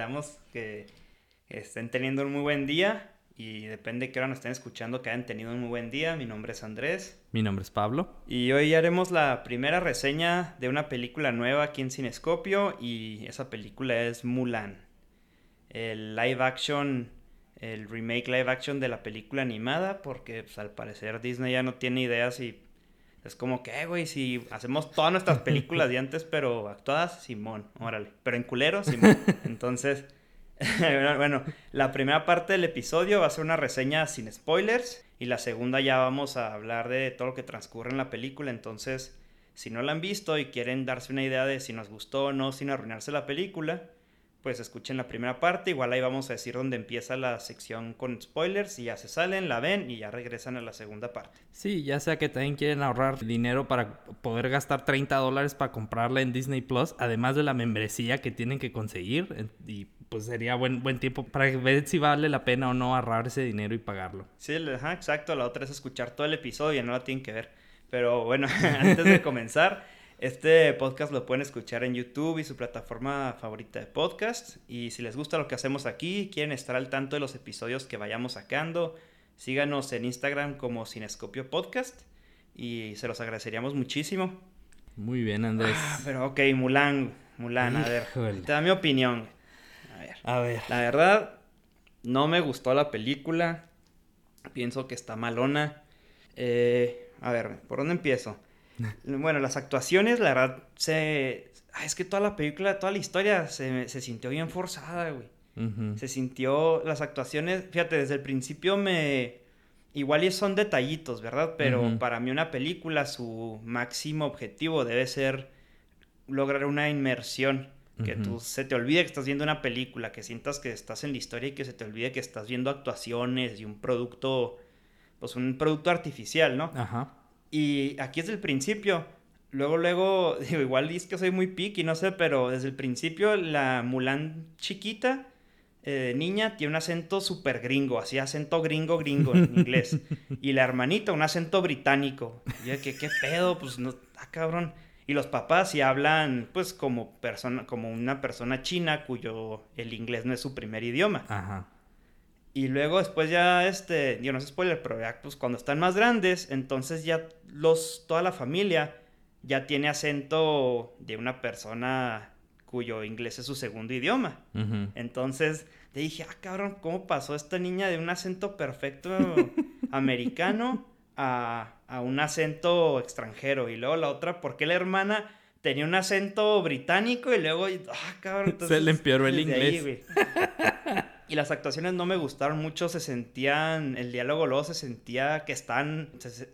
esperamos que estén teniendo un muy buen día y depende de qué hora nos estén escuchando, que hayan tenido un muy buen día. Mi nombre es Andrés. Mi nombre es Pablo. Y hoy haremos la primera reseña de una película nueva aquí en Cinescopio y esa película es Mulan. El live action, el remake live action de la película animada porque pues, al parecer Disney ya no tiene ideas y es como que, güey, si hacemos todas nuestras películas de antes pero actuadas, Simón, órale. Pero en culero, Simón. Entonces... bueno, la primera parte del episodio va a ser una reseña sin spoilers y la segunda ya vamos a hablar de todo lo que transcurre en la película. Entonces, si no la han visto y quieren darse una idea de si nos gustó o no sin arruinarse la película, pues escuchen la primera parte. Igual ahí vamos a decir dónde empieza la sección con spoilers y ya se salen, la ven y ya regresan a la segunda parte. Sí, ya sea que también quieren ahorrar dinero para poder gastar 30 dólares para comprarla en Disney Plus, además de la membresía que tienen que conseguir. Y pues sería buen, buen tiempo para ver si vale la pena o no ahorrar ese dinero y pagarlo. Sí, exacto. La otra es escuchar todo el episodio y no la tienen que ver. Pero bueno, antes de comenzar. Este podcast lo pueden escuchar en YouTube y su plataforma favorita de podcast. Y si les gusta lo que hacemos aquí, quieren estar al tanto de los episodios que vayamos sacando, síganos en Instagram como Cinescopio Podcast y se los agradeceríamos muchísimo. Muy bien, Andrés. Ah, pero ok, Mulan, Mulan, a ver, te da mi opinión. A ver. A ver. La verdad, no me gustó la película. Pienso que está malona. Eh, a ver, ¿por dónde empiezo? Bueno, las actuaciones, la verdad, se... es que toda la película, toda la historia se, se sintió bien forzada, güey. Se sintió, las actuaciones, fíjate, desde el principio me... Igual son detallitos, ¿verdad? Pero para mí una película, su máximo objetivo debe ser lograr una inmersión. Que tú se te olvide que estás viendo una película, que sientas que estás en la historia y que se te olvide que estás viendo actuaciones y un producto, pues un producto artificial, ¿no? Ajá. Y aquí es el principio. Luego, luego, digo, igual es que soy muy picky, no sé, pero desde el principio la Mulan chiquita, eh, niña, tiene un acento súper gringo, así acento gringo, gringo en inglés. y la hermanita, un acento británico. Y yo, ¿qué, qué pedo? Pues no, ah, cabrón. Y los papás sí hablan, pues, como, persona, como una persona china cuyo el inglés no es su primer idioma. Ajá. Y luego después ya, este, yo no sé spoiler, pero ya pues cuando están más grandes, entonces ya los, toda la familia ya tiene acento de una persona cuyo inglés es su segundo idioma. Entonces te dije, ah, cabrón, ¿cómo pasó esta niña de un acento perfecto americano a, a, un acento extranjero? Y luego la otra, ¿por qué la hermana tenía un acento británico y luego, ah, cabrón, Se le empeoró el inglés. Y las actuaciones no me gustaron mucho, se sentían, el diálogo luego se sentía que están,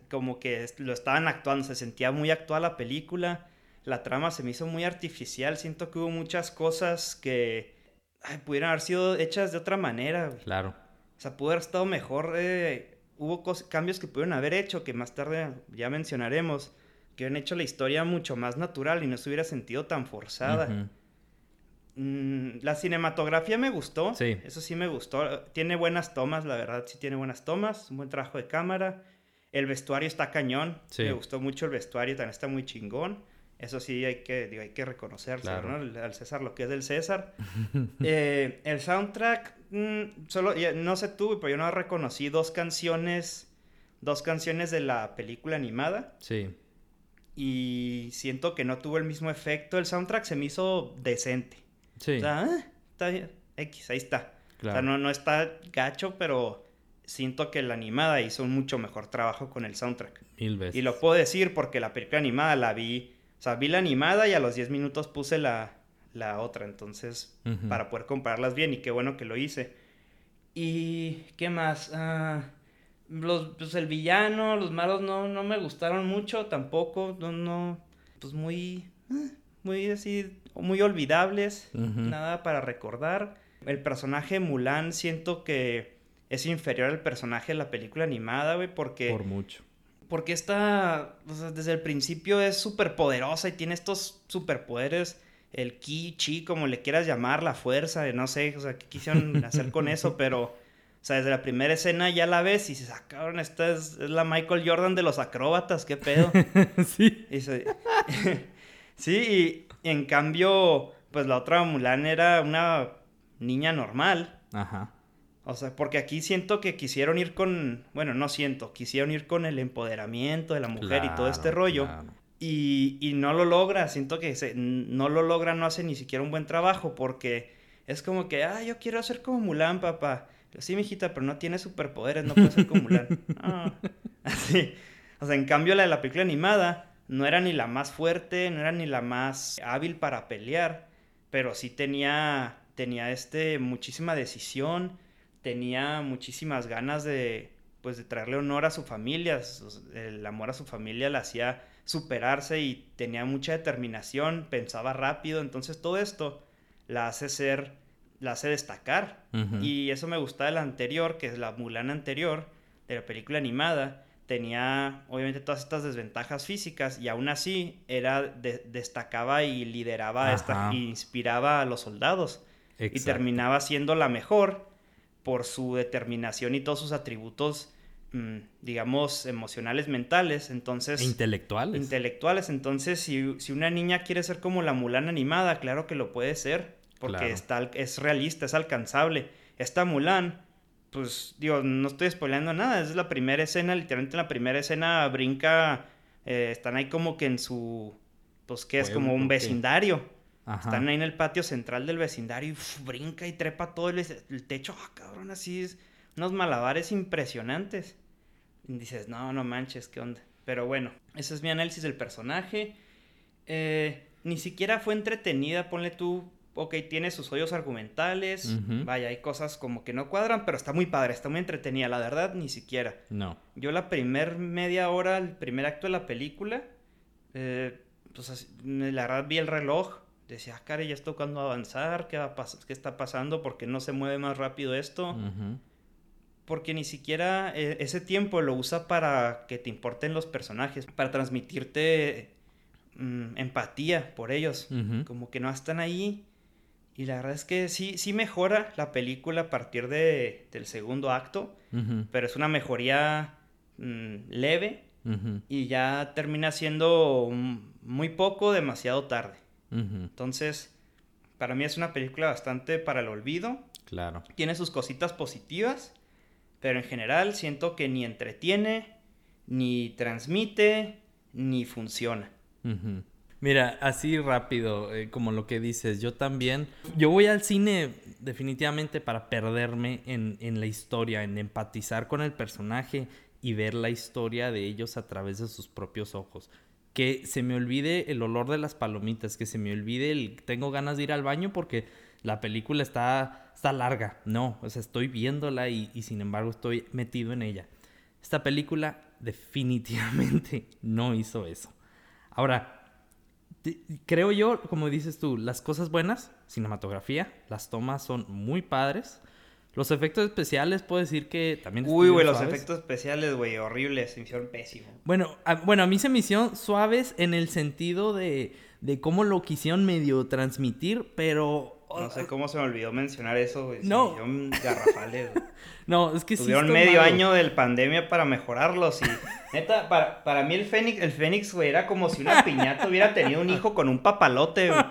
como que lo estaban actuando, se sentía muy actual la película. La trama se me hizo muy artificial, siento que hubo muchas cosas que pudieran haber sido hechas de otra manera. Claro. O sea, pudo haber estado mejor. Eh, hubo cambios que pudieron haber hecho, que más tarde ya mencionaremos, que hubieran hecho la historia mucho más natural y no se hubiera sentido tan forzada. Mm, la cinematografía me gustó. Sí. Eso sí me gustó. Tiene buenas tomas, la verdad, sí tiene buenas tomas. Un buen trabajo de cámara. El vestuario está cañón. Me gustó mucho el vestuario, también está muy chingón. Eso sí hay que, digo, hay que reconocerse, ¿no? Al César lo que es del César. Eh, el soundtrack, mm, solo, no sé tú, pero yo no reconocí dos canciones, dos canciones de la película animada. Sí. Y siento que no tuvo el mismo efecto. El soundtrack se me hizo decente. Sí. O sea, ah, está bien. X, ahí está. O sea, no, no está gacho, pero siento que la animada hizo un mucho mejor trabajo con el soundtrack. Mil veces. Y lo puedo decir porque la película animada la vi. O sea, vi la animada y a los 10 minutos puse la, la otra. Entonces, para poder compararlas bien. Y qué bueno que lo hice. ¿Y qué más? Ah, los, pues el villano, los malos no, no me gustaron mucho tampoco. No, no. Pues muy. Ah, muy así muy olvidables, nada para recordar. El personaje Mulan siento que es inferior al personaje de la película animada, güey, porque... Por mucho. Porque esta, desde el principio es súper poderosa y tiene estos superpoderes, el ki, chi, como le quieras llamar, la fuerza, no sé, o sea, qué quisieron hacer con eso, pero, o sea, desde la primera escena ya la ves y se ah, cabrón, esta es, la Michael Jordan de los acróbatas, qué pedo. sí. Y Sí, y en cambio, pues la otra Mulan era una niña normal. Ajá. O sea, porque aquí siento que quisieron ir con, bueno, no siento, quisieron ir con el empoderamiento de la mujer y todo este rollo. Y, y, no lo logra, siento que se, no lo logra, no hace ni siquiera un buen trabajo porque es como que, ah, yo quiero ser como Mulan, papá. Sí, mijita, pero no tiene superpoderes, no puede ser como Mulan. Ah, así. O sea, en cambio la de la película animada no era ni la más fuerte, no era ni la más hábil para pelear, pero sí tenía, tenía este, muchísima decisión, tenía muchísimas ganas de, pues, de traerle honor a su familia, el amor a su familia la hacía superarse y tenía mucha determinación, pensaba rápido, entonces todo esto la hace ser, la hace destacar. Y eso me gusta de la anterior, que es la Mulan anterior, de la película animada, tenía obviamente todas estas desventajas físicas y aún así era destacaba y lideraba esta, inspiraba a los soldados. Y terminaba siendo la mejor por su determinación y todos sus atributos mm, digamos emocionales mentales. Entonces intelectuales. intelectuales. Entonces si, si, una niña quiere ser como la Mulan animada claro que lo puede ser porque está, es realista es alcanzable. Esta Mulan pues digo, no estoy spoileando nada, es la primera escena, literalmente en la primera escena brinca, eh, están ahí como que en su, pues que es como un vecindario. Están ahí en el patio central del vecindario y brinca y trepa todo el, techo, ah, cabrón, así es, unos malabares impresionantes. Y dices, no, no manches, qué onda. Pero bueno, ese es mi análisis del personaje. Eh, ni siquiera fue entretenida, ponle tú, ok, tiene sus hoyos argumentales, vaya, hay cosas como que no cuadran, pero está muy padre, está muy entretenida, la verdad, ni siquiera. No. Yo la primer media hora, el primer acto de la película, eh, pues la verdad vi el reloj, decía, ah, cara, ya está tocando avanzar, ¿qué, va ¿qué está pasando? ¿Por qué no se mueve más rápido esto? Porque ni siquiera eh, ese tiempo lo usa para que te importen los personajes, para transmitirte mm, empatía por ellos. Como que no están ahí y la verdad es que sí, sí mejora la película a partir de, del segundo acto, pero es una mejoría mm, leve y ya termina siendo muy poco, demasiado tarde. Entonces, para mí es una película bastante para el olvido. Claro. Tiene sus cositas positivas, pero en general siento que ni entretiene, ni transmite, ni funciona. Mira, así rápido, eh, como lo que dices, yo también, yo voy al cine definitivamente para perderme en, en, la historia, en empatizar con el personaje y ver la historia de ellos a través de sus propios ojos. Que se me olvide el olor de las palomitas, que se me olvide el tengo ganas de ir al baño porque la película está, está larga. No, o sea, estoy viéndola y, y sin embargo estoy metido en ella. Esta película definitivamente no hizo eso. Ahora, creo yo, como dices tú, las cosas buenas, cinematografía, las tomas son muy padres. Los efectos especiales, puedo decir que también... Uy, güey, los efectos especiales, güey, horribles, se me hicieron pésimos. Bueno a, bueno, a mí se me hicieron suaves en el sentido de, de cómo lo quisieron medio transmitir, pero no sé cómo se me olvidó mencionar eso, güey. No. garrafales, No, es que Tuvieron medio año del pandemia para mejorarlos y... Neta, para, para mí el Fénix, el Fénix, güey, era como si una piñata hubiera tenido un hijo con un papalote, güey.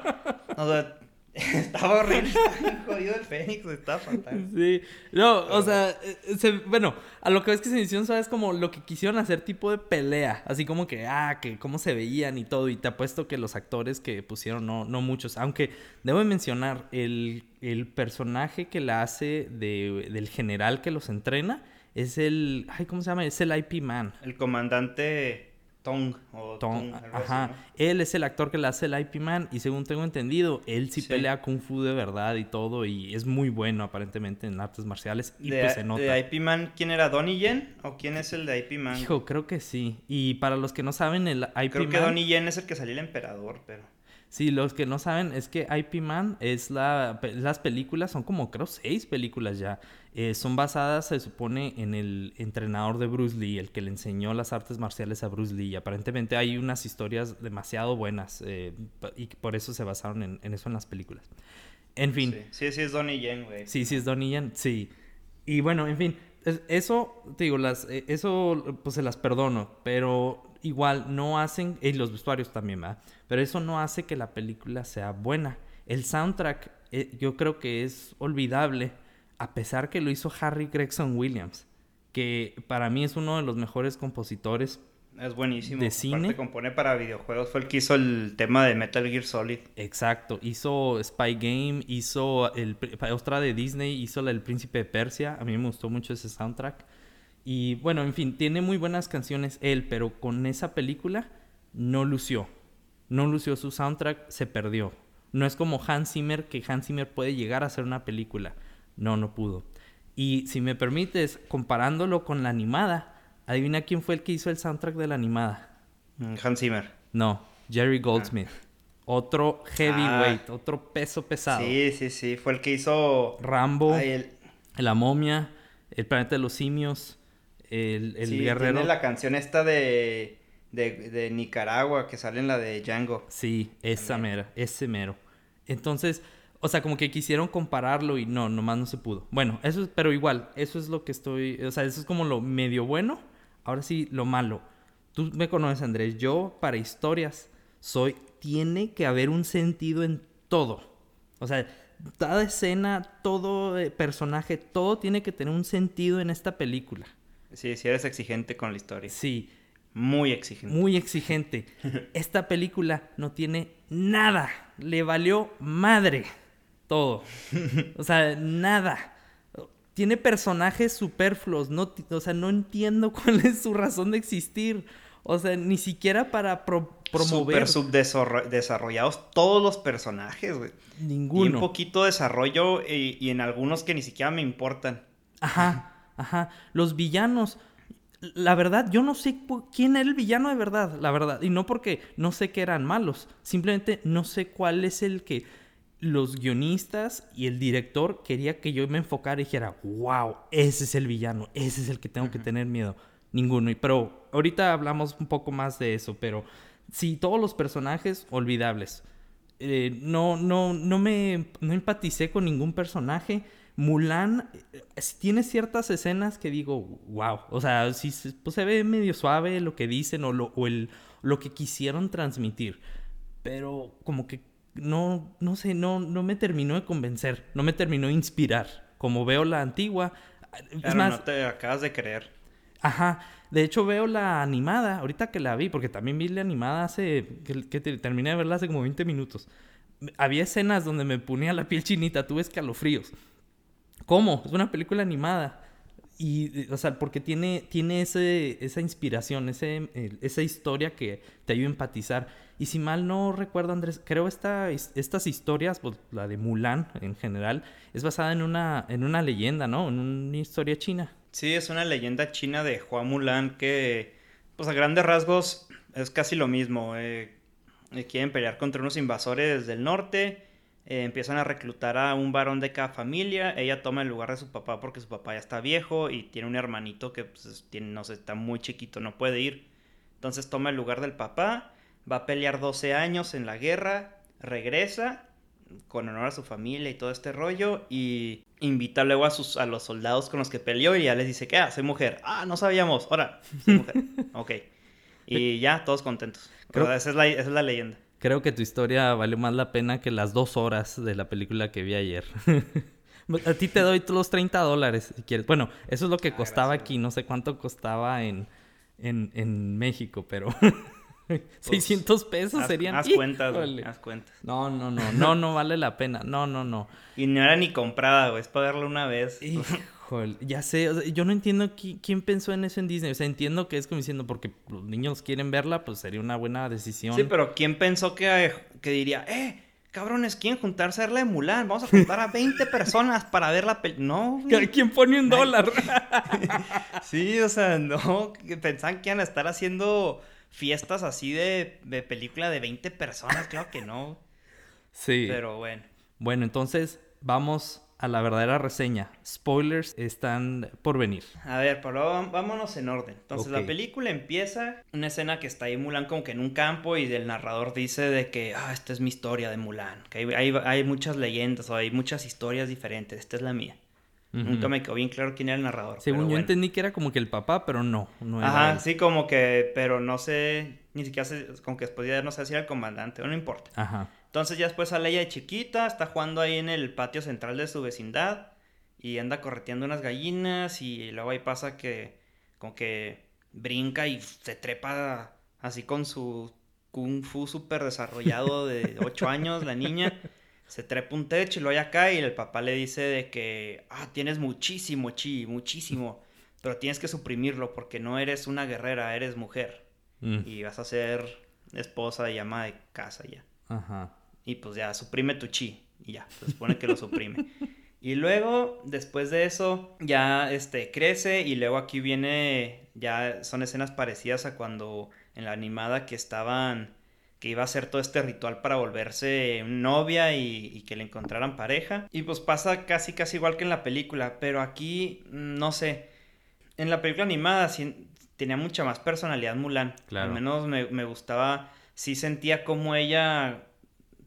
O sea, estaba horrible, estaba jodido el Fénix, estaba fatal. Sí, no, o sea, eh, bueno, a lo que ves que se hicieron, sabes, como lo que quisieron hacer tipo de pelea, así como que, ah, que cómo se veían y todo, y te apuesto que los actores que pusieron, no, no muchos, aunque debo mencionar, el, el personaje que la hace de, del general que los entrena es el, ay, ¿cómo se llama? Es el IP Man. El comandante Tong o Tong, ajá. Él es el actor que le hace el IP Man y según tengo entendido, él sí, pelea kung fu de verdad y todo y es muy bueno aparentemente en artes marciales y pues se nota. ¿De IP Man quién era? ¿Donnie Yen o quién es el de IP Man? Hijo, creo que sí. Y para los que no saben, el IP Man... Creo que Donnie Yen es el que salió el emperador, pero... Sí, los que no saben es que IP Man es la... Las películas, son como creo seis películas ya. Eh, son basadas, se supone, en el entrenador de Bruce Lee, el que le enseñó las artes marciales a Bruce Lee. Y aparentemente hay unas historias demasiado buenas eh, y por eso se basaron en, eso en las películas. En fin. Sí, sí, es Donnie Yen, güey. Sí, sí es Donnie Yen, sí. Y bueno, en fin, eso, te digo, las, eh, eso pues se las perdono, pero igual no hacen, y los vestuarios también, ¿verdad? Pero eso no hace que la película sea buena. El soundtrack eh, yo creo que es olvidable, a pesar que lo hizo Harry Gregson Williams, que para mí es uno de los mejores compositores es buenísimo. De cine. compone para videojuegos. Fue el que hizo el tema de Metal Gear Solid. Exacto. Hizo Spy Game, hizo el otra de Disney, hizo la del Príncipe de Persia. A mí me gustó mucho ese soundtrack. Y bueno, en fin, tiene muy buenas canciones él, pero con esa película no lució. No lució su soundtrack, se perdió. No es como Hans Zimmer, que Hans Zimmer puede llegar a hacer una película. No, no pudo. Y si me permites, comparándolo con la animada, Adivina quién fue el que hizo el soundtrack de la animada. Mm, Hans Zimmer. No, Jerry Goldsmith. Otro heavyweight, ah. otro peso pesado. Sí, sí, sí. Fue el que hizo. Rambo. La momia. El planeta de los simios. El, el sí, guerrero. Tiene la canción esta de, de, Nicaragua que sale en la de Django. Sí, esa mera, ese mero. Entonces, o sea, como que quisieron compararlo y no, nomás no se pudo. Bueno, eso es, pero igual, eso es lo que estoy, o sea, eso es como lo medio bueno Ahora sí, lo malo. Tú me conoces, Andrés. Yo, para historias, soy. Tiene que haber un sentido en todo. O sea, cada escena, todo eh, personaje, todo tiene que tener un sentido en esta película. Sí, si eres exigente con la historia. Sí. Muy exigente. Muy exigente. Esta película no tiene nada. Le valió madre todo. O sea, nada tiene personajes superfluos, no, o sea, no entiendo cuál es su razón de existir. O sea, ni siquiera para promover. Super subdesarrollados todos los personajes, güey. Ninguno. Y un poquito desarrollo y, y, en algunos que ni siquiera me importan. Ajá, ajá. Los villanos. La verdad, yo no sé quién era el villano de verdad, la verdad. Y no porque no sé que eran malos. Simplemente no sé cuál es el que los guionistas y el director quería que yo me enfocara y dijera, wow, ese es el villano, ese es el que tengo que tener miedo. Ninguno. Pero ahorita hablamos un poco más de eso, pero sí, todos los personajes olvidables. Eh, no, no, no me no empaticé con ningún personaje. Mulan eh, tiene ciertas escenas que digo, wow. O sea, sí pues, se ve medio suave lo que dicen o, lo, o el, lo que quisieron transmitir. Pero como que no, no sé, no, no me terminó de convencer, no me terminó de inspirar. Como veo la antigua. es más, no te acabas de creer. Ajá. De hecho, veo la animada, ahorita que la vi, porque también vi la animada hace. que, terminé de verla hace como 20 minutos. Había escenas donde me ponía la piel chinita, tuve escalofríos. ¿Cómo? Es una película animada. Y, o sea, porque tiene, tiene ese, esa inspiración, ese, esa historia que te ayuda a empatizar. Y si mal no recuerdo, Andrés, creo esta, estas historias, pues, la de Mulan en general, es basada en una, en una leyenda, ¿no? En una historia china. Sí, es una leyenda china de Hua Mulan que, pues a grandes rasgos, es casi lo mismo. Eh, eh, quieren pelear contra unos invasores del norte eh, empiezan a reclutar a un varón de cada familia. Ella toma el lugar de su papá porque su papá ya está viejo y tiene un hermanito que pues, tiene, no sé, está muy chiquito, no puede ir. Entonces toma el lugar del papá, va a pelear 12 años en la guerra, regresa con honor a su familia y todo este rollo y invita luego a, sus, a los soldados con los que peleó y ya les dice que, ah, soy mujer. Ah, no sabíamos. Ahora, soy mujer. ok. Y ya, todos contentos. Pero esa es esa es la leyenda. Creo que tu historia valió más la pena que las dos horas de la película que vi ayer. A ti te doy los 30 dólares si quieres. Bueno, eso es lo que ah, costaba aquí. No sé cuánto costaba en, en, en México, pero 600 pues, pesos serían. Haz cuentas, haz cuentas. No, no, no, no, no vale la pena. No, no, no. Y no era ni comprada, güey. Es pagarla una vez ya sé, yo no entiendo quién pensó en eso en Disney. O sea, entiendo que es como diciendo, porque los niños quieren verla, pues sería una buena decisión. Sí, pero ¿quién pensó que, que diría, eh, cabrones, ¿quieren juntarse a verla de Mulan? Vamos a juntar a 20 personas para ver la película. No, ¿Quién pone un dólar? sí, o sea, no, pensaban que iban a estar haciendo fiestas así de, de película de 20 personas. Claro que no. Sí. Pero bueno. Bueno, entonces vamos a la verdadera reseña. Spoilers están por venir. A ver, pero vámonos en orden. Entonces la película empieza una escena que está ahí Mulan como que en un campo y el narrador dice de que, ah, esta es mi historia de Mulan, que hay, hay, muchas leyendas o hay muchas historias diferentes, esta es la mía. Nunca me quedó bien claro quién era el narrador. Según yo entendí que era como que el papá, pero no. no Ajá, sí, como que, pero no sé, ni siquiera sé, como que después ya no sé si era el comandante, no importa. Ajá. Entonces ya después sale ella de chiquita, está jugando ahí en el patio central de su vecindad y anda correteando unas gallinas y luego ahí pasa que como que brinca y se trepa así con su kung fu súper desarrollado de 8 años, la niña se trepa un techo y luego acá y el papá le dice de que, ah, tienes muchísimo chi, muchísimo, pero tienes que suprimirlo porque no eres una guerrera, eres mujer mm. y vas a ser esposa y ama de casa ya. Ajá. Y pues ya, suprime tu chi y ya, se supone que lo suprime. Y luego, después de eso, ya este, crece y luego aquí viene, ya son escenas parecidas a cuando en la animada que estaban que iba a hacer todo este ritual para volverse novia y, que le encontraran pareja. Y pues pasa casi casi igual que en la película, pero aquí mm, no sé. En la película animada sí, tenía mucha más personalidad Mulan. Al menos me, me, gustaba, sí sentía como ella,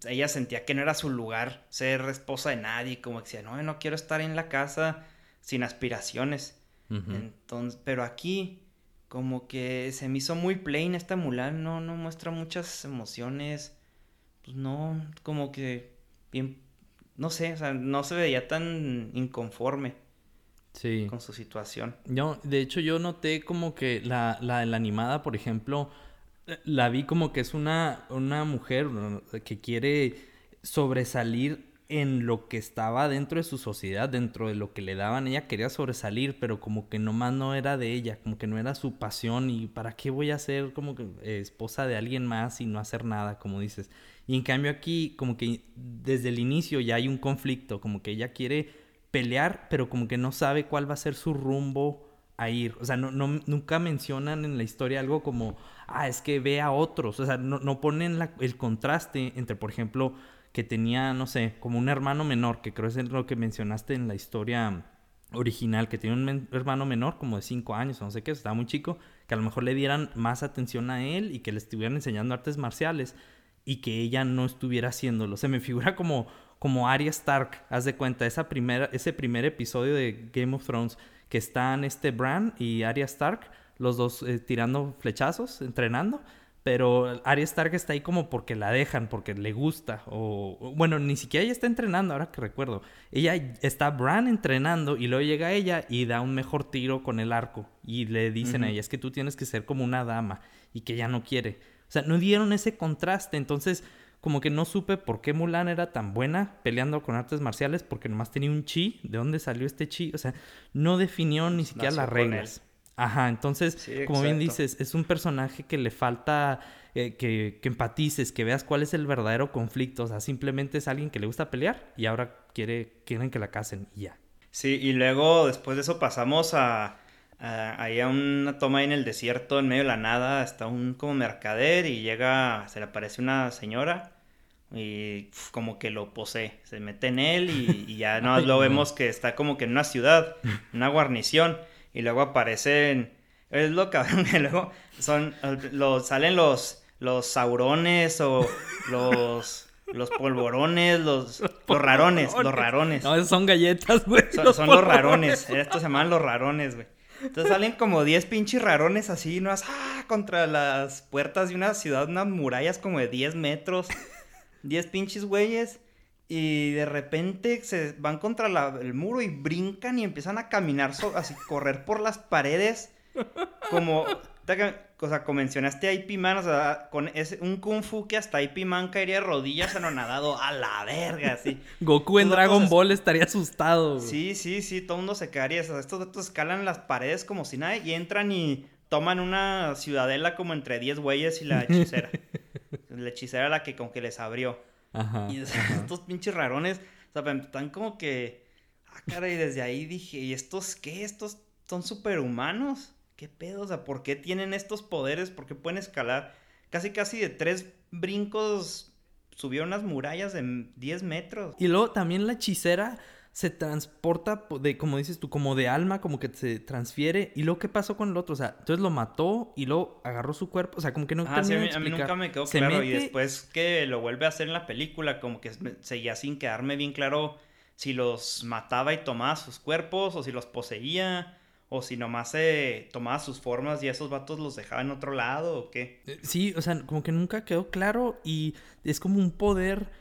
ella sentía que no era su lugar ser esposa de nadie, como que decía, no, no quiero estar en la casa sin aspiraciones. Entonces, pero aquí como que se me hizo muy plain esta Mulan, no, no muestra muchas emociones, pues no, como que bien, no sé, o sea, no se veía tan inconforme. Sí. Con su situación. Yo, de hecho, yo noté como que la, la, la animada, por ejemplo, la vi como que es una, una mujer que quiere sobresalir en lo que estaba dentro de su sociedad, dentro de lo que le daban, ella quería sobresalir, pero como que nomás no era de ella, como que no era su pasión. Y para qué voy a ser como que eh, esposa de alguien más y no hacer nada, como dices. Y en cambio aquí como que desde el inicio ya hay un conflicto, como que ella quiere pelear, pero como que no sabe cuál va a ser su rumbo a ir. O sea, no, nunca mencionan en la historia algo como, ah, es que ve a otros. O sea, no, no ponen el contraste entre, por ejemplo, que tenía, no sé, como un hermano menor, que creo es lo que mencionaste en la historia original, que tenía un hermano menor como de 5 años, no sé qué, estaba muy chico, que a lo mejor le dieran más atención a él y que le estuvieran enseñando artes marciales y que ella no estuviera haciéndolo. Se me figura como, como Arya Stark, haz de cuenta, esa primera, ese primer episodio de Game of Thrones, que están este Bran y Arya Stark, los dos eh, tirando flechazos, entrenando, pero Arya Stark está ahí como porque la dejan, porque le gusta. O, bueno, ni siquiera ella está entrenando, ahora que recuerdo. Ella está Bran entrenando y luego llega ella y da un mejor tiro con el arco. Y le dicen a ella, es que tú tienes que ser como una dama y que ella no quiere. O sea, no dieron ese contraste. Entonces, como que no supe por qué Mulan era tan buena peleando con artes marciales, porque nomás tenía un chi. ¿De dónde salió este chi? O sea, no definió ni siquiera las reglas. Ajá, entonces, como bien dices, es un personaje que le falta eh, que, que, empatices, que veas cuál es el verdadero conflicto. O sea, simplemente es alguien que le gusta pelear y ahora quiere, quieren que la casen y ya. Sí, y luego después de eso pasamos a, a, ahí a una toma ahí en el desierto, en medio de la nada, hasta un como mercader y llega, se le aparece una señora y como que lo posee, se mete en él y, ya no lo vemos que está como que en una ciudad, una guarnición y luego aparecen, es lo que luego son, los, salen los, los saurones o los... Los polvorones, los, los rarones, los rarones. No, esos son galletas, güey. Son, los, rarones. Estos se llaman los rarones, güey. Entonces salen como 10 pinches rarones así, ¿no? ¡Ah! Contra las puertas de una ciudad, unas murallas como de 10 metros. 10 pinches güeyes. Y de repente se van contra el muro y brincan y empiezan a caminar, así, correr por las paredes. Como, o sea, como mencionaste a IP Man, o sea, con ese, un Kung Fu que hasta IP Man caería de rodillas anonadado a la verga, así. Goku en Dragon Ball estaría asustado. Sí, sí, sí, todo el mundo se quedaría. O sea, estos datos escalan las paredes como si nada y entran y toman una ciudadela como entre 10 güeyes y la hechicera. la hechicera la que como que les abrió. Ajá, y estos pinches rarones, o sea, están como que, ah, cara, y desde ahí dije, ¿y estos qué? ¿Estos son superhumanos? ¿Qué pedo? O sea, ¿por qué tienen estos poderes? ¿Por qué pueden escalar? Casi, casi de tres brincos subió unas murallas de 10 metros. Y luego también la hechicera se transporta de, como dices tú, como de alma, como que se transfiere. ¿Y luego qué pasó con el otro? O sea, entonces lo mató y luego agarró su cuerpo. O sea, como que no ah, sí, a, mí, nunca me quedó claro. Y después que lo vuelve a hacer en la película, como que seguía sin quedarme bien claro si los mataba y tomaba sus cuerpos o si los poseía. O si nomás se tomaba sus formas y esos vatos los dejaba en otro lado o qué. Eh, sí, o sea, como que nunca quedó claro y es como un poder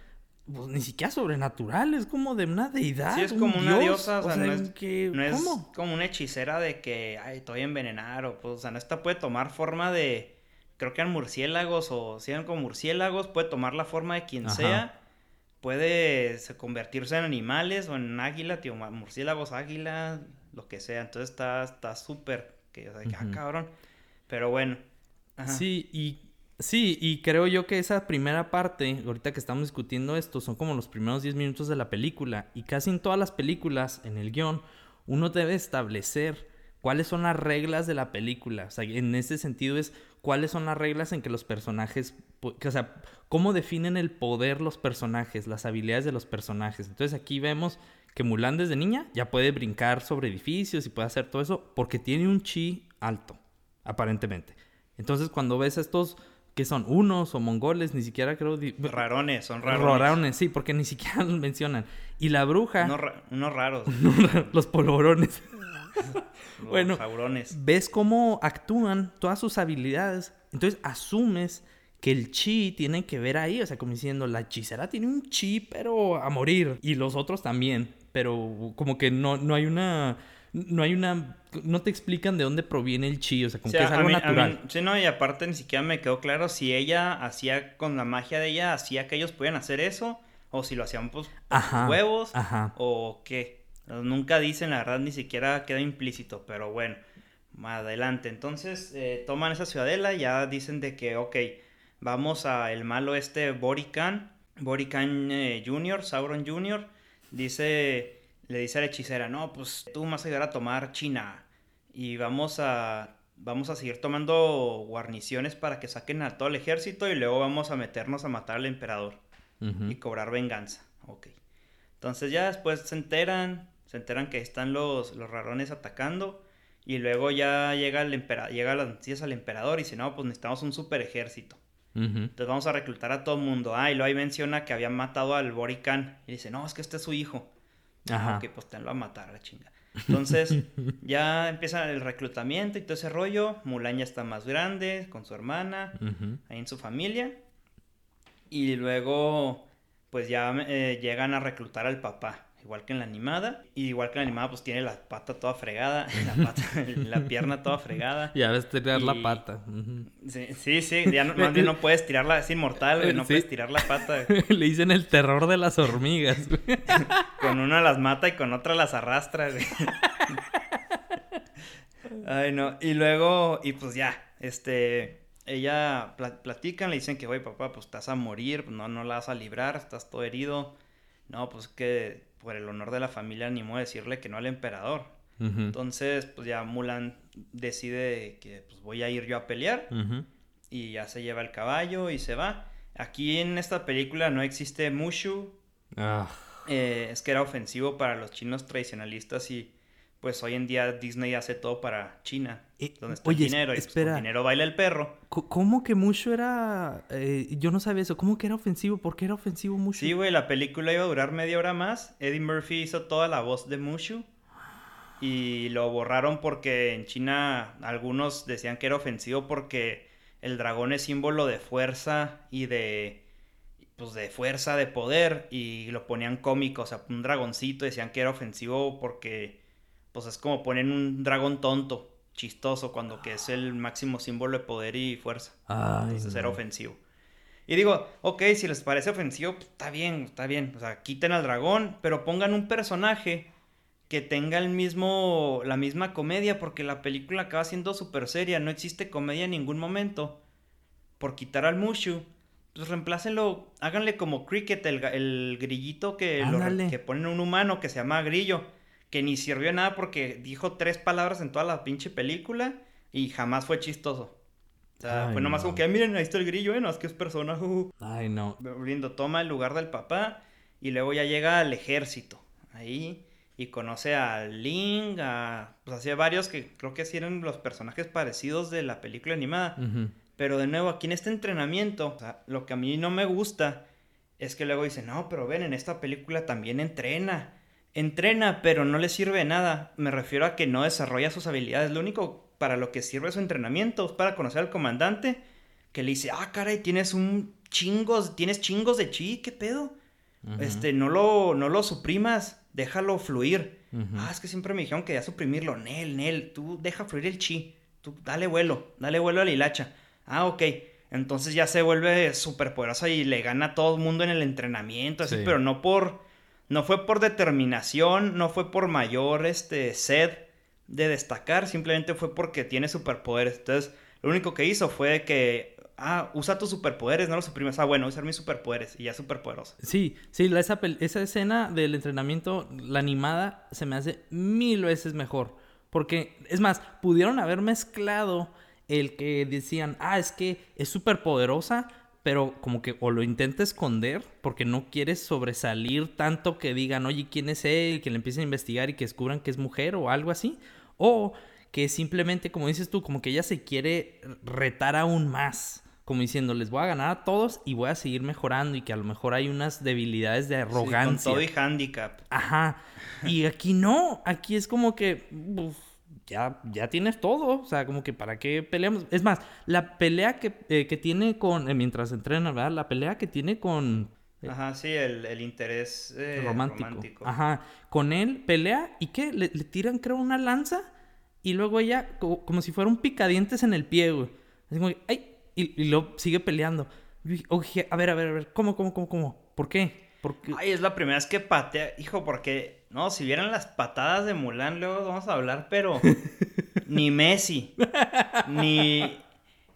pues, ni siquiera sobrenatural, es como de una deidad. Sí, es como una diosa, o sea, no, es, que, no es, como una hechicera de que, ay, te voy a envenenar, o pues, o sea, no esta puede tomar forma de, creo que eran murciélagos, o si eran como murciélagos, puede tomar la forma de quien sea, puede convertirse en animales o en águila, tío, murciélagos, águila, lo que sea, entonces está súper, que, o sea, ah, cabrón, pero bueno. Sí, y Sí, y creo yo que esa primera parte, ahorita que estamos discutiendo esto, son como los primeros 10 minutos de la película. Y casi en todas las películas, en el guion, uno debe establecer cuáles son las reglas de la película. O sea, en ese sentido es cuáles son las reglas en que los personajes, o sea, cómo definen el poder los personajes, las habilidades de los personajes. Entonces aquí vemos que Mulan desde niña ya puede brincar sobre edificios y puede hacer todo eso porque tiene un chi alto, aparentemente. Entonces cuando ves estos que son unos o mongoles, ni siquiera creo... Rarones, son rarones. Rarones, sí, porque ni siquiera los mencionan. Y la bruja... unos raros. los polvorones. bueno, ves cómo actúan todas sus habilidades. Entonces asumes que el chi tiene que ver ahí. O sea, como diciendo, la hechicera tiene un chi, pero a morir. Y los otros también. Pero como que no, no hay una no hay una no te explican de dónde proviene el chi, o sea, como que es algo natural. sí, no, y aparte ni siquiera me quedó claro si ella hacía con la magia de ella, hacía que ellos pudieran hacer eso, o si lo hacían pues huevos, o qué. Nunca dicen, la verdad, ni siquiera queda implícito, pero bueno, más adelante. Entonces, eh, toman esa ciudadela, ya dicen de que, ok, vamos a el malo este Borican, Borican eh, Jr., Sauron Jr., dice le dice a la hechicera, no, pues tú vas a llegar a tomar China y vamos a, vamos a seguir tomando guarniciones para que saquen a todo el ejército y luego vamos a meternos a matar al emperador y cobrar venganza. Ok. Entonces ya después se enteran, se enteran que están los, los rarones atacando y luego ya llega, el emperador, llega las noticias al emperador y dice, no, pues necesitamos un super ejército. Entonces vamos a reclutar a todo el mundo. Ah, y luego ahí menciona que habían matado al Borican. Y dice, no, es que este es su hijo. Ajá. Que pues te lo va a matar la chinga. Entonces, ya empieza el reclutamiento y todo ese rollo. Mulan ya está más grande, con su hermana, ahí en su familia. Y luego, pues ya eh, llegan a reclutar al papá igual que en la animada. Y igual que en la animada, pues tiene la pata toda fregada, la, pata, la pierna toda fregada. Ya ves tirar la pata. Sí, sí, ya no, no puedes tirarla, es inmortal, no puedes tirar la pata. Le dicen el terror de las hormigas. con una las mata y con otra las arrastra, Ay, no. Y luego, y pues ya, este, ella platican, le dicen que, oye, papá, pues estás a morir, no, no la vas a librar, estás todo herido. No, pues que por el honor de la familia animó a decirle que no al emperador. Entonces, pues ya Mulan decide que pues, voy a ir yo a pelear y ya se lleva el caballo y se va. Aquí en esta película no existe Mushu. Ah. Eh, es que era ofensivo para los chinos tradicionalistas y pues hoy en día Disney hace todo para China, eh, donde está el dinero y pues, espera. dinero baila el perro. ¿Cómo que Mushu era...? Eh, yo no sabía eso. ¿Cómo que era ofensivo? ¿Por qué era ofensivo Mushu? Sí, güey, la película iba a durar media hora más. Eddie Murphy hizo toda la voz de Mushu. Y lo borraron porque en China algunos decían que era ofensivo porque el dragón es símbolo de fuerza y de... Pues de fuerza, de poder. Y lo ponían cómico, o sea, un dragoncito. Decían que era ofensivo porque pues es como poner un dragón tonto, chistoso, cuando que es el máximo símbolo de poder y fuerza. Entonces era ofensivo. Y digo, ok, si les parece ofensivo, pues, está bien, está bien. O sea, quiten al dragón, pero pongan un personaje que tenga el mismo, la misma comedia, porque la película acaba siendo súper seria, no existe comedia en ningún momento. Por quitar al Mushu, pues reemplácenlo, háganle como Cricket, el, grillito que, lo, que ponen un humano que se llama Grillo que ni sirvió nada porque dijo tres palabras en toda la pinche película y jamás fue chistoso. O sea, fue nomás como que, miren, ahí está el grillo, ¿eh? No, es que es persona. Ay, no. Volviendo, toma el lugar del papá y luego ya llega al ejército. Ahí. Y conoce a Ling, a. Pues hacía varios que creo que sí eran los personajes parecidos de la película animada. Pero de nuevo, aquí en este entrenamiento, o sea, lo que a mí no me gusta es que luego dicen, no, pero ven, en esta película también entrena entrena, pero no le sirve de nada. Me refiero a que no desarrolla sus habilidades. Lo único para lo que sirve su entrenamiento es para conocer al comandante, que le dice, ah, caray, tienes un chingos, tienes chingos de chi, ¿qué pedo? Este, no lo, no lo suprimas, déjalo fluir. Ah, es que siempre me dijeron que ya suprimirlo. Nel, Nel, tú deja fluir el chi. Tú dale vuelo, dale vuelo a la hilacha. Ah, ok. Entonces ya se vuelve súper poderosa y le gana a todo el mundo en el entrenamiento, así, pero no por. No fue por determinación, no fue por mayor este, sed de destacar, simplemente fue porque tiene superpoderes. Entonces, lo único que hizo fue que ah, usa tus superpoderes, no los suprimes. Ah, bueno, usar mis superpoderes y ya superpoderoso. Sí, sí, esa, esa escena del entrenamiento, la animada, se me hace mil veces mejor. Porque, es más, pudieron haber mezclado el que decían, ah, es que es súper poderosa, pero como que o lo intenta esconder porque no quiere sobresalir tanto que digan, oye, ¿quién es él? Que le empiecen a investigar y que descubran que es mujer o algo así. O que simplemente, como dices tú, como que ella se quiere retar aún más. Como diciendo, les voy a ganar a todos y voy a seguir mejorando y que a lo mejor hay unas debilidades de arrogancia. con todo y handicap. Ajá. Y aquí no, aquí es como que ya, ya tienes todo. O sea, como que para qué peleamos. Es más, la pelea que, eh, tiene con. Eh, mientras entrena, ¿verdad? La pelea que tiene con. Eh, Ajá, sí, el, interés romántico. Ajá. Con él pelea y ¿qué? Le, tiran, creo, una lanza y luego ella, como, si fuera un picadientes en el pie, güey. Así como, ¡ay! Y, y luego sigue peleando. a ver, a ver, a ver, ¿cómo, cómo, cómo, cómo? ¿Por qué? Porque... Ay, es la primera vez que patea. Hijo, porque, no, si vieran las patadas de Mulan, luego vamos a hablar, pero ni Messi, ni,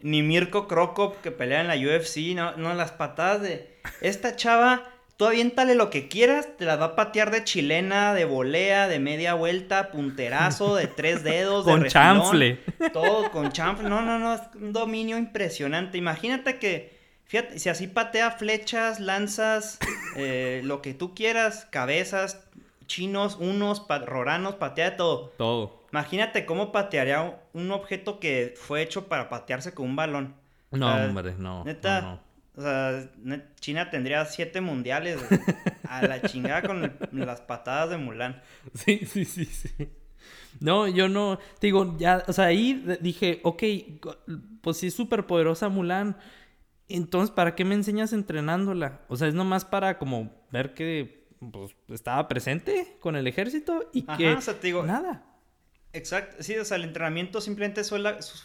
ni Mirko Krokop que pelea en la UFC, no, no, las patadas de esta chava, tú aviéntale lo que quieras, te las va a patear de chilena, de volea, de media vuelta, punterazo, de tres dedos, con chanfle. Todo con chanfle. No, no, no, es un dominio impresionante. Imagínate que Fíjate, si así patea flechas, lanzas, eh, lo que tú quieras, cabezas, chinos, unos, roranos, patea de todo. Todo. Imagínate cómo patearía un objeto que fue hecho para patearse con un balón. No, hombre, no. Neta, o sea, China tendría siete mundiales a la chingada con las patadas de Mulan. Sí, sí, sí, sí. No, yo no, te digo, ya, o sea, ahí dije, ok, pues sí es súper poderosa Mulan, entonces, ¿para qué me enseñas entrenándola? O sea, es nomás para como ver que pues, estaba presente con el ejército y que o sea, te digo, nada. Exacto, sí, o sea, el entrenamiento simplemente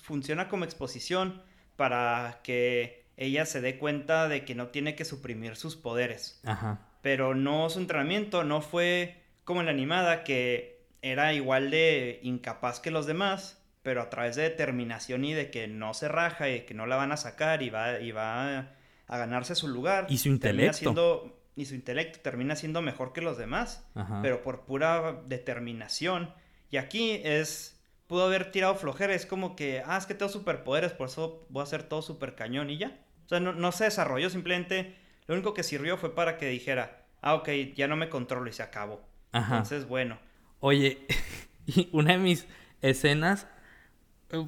funciona como exposición para que ella se dé cuenta de que no tiene que suprimir sus poderes. Ajá. Pero no su entrenamiento no fue como en la animada que era igual de incapaz que los demás, pero a través de determinación y de que no se raja y que no la van a sacar y va, y va a, ganarse su lugar. Y su intelecto. Y su intelecto termina siendo mejor que los demás, pero por pura determinación. Y aquí es, pudo haber tirado flojera, es como que, ah, es que tengo superpoderes, por eso voy a hacer todo super cañón y ya. O sea, no, no se desarrolló, simplemente lo único que sirvió fue para que dijera, ah, ok, ya no me controlo y se acabó. Entonces, bueno. Oye, una de mis escenas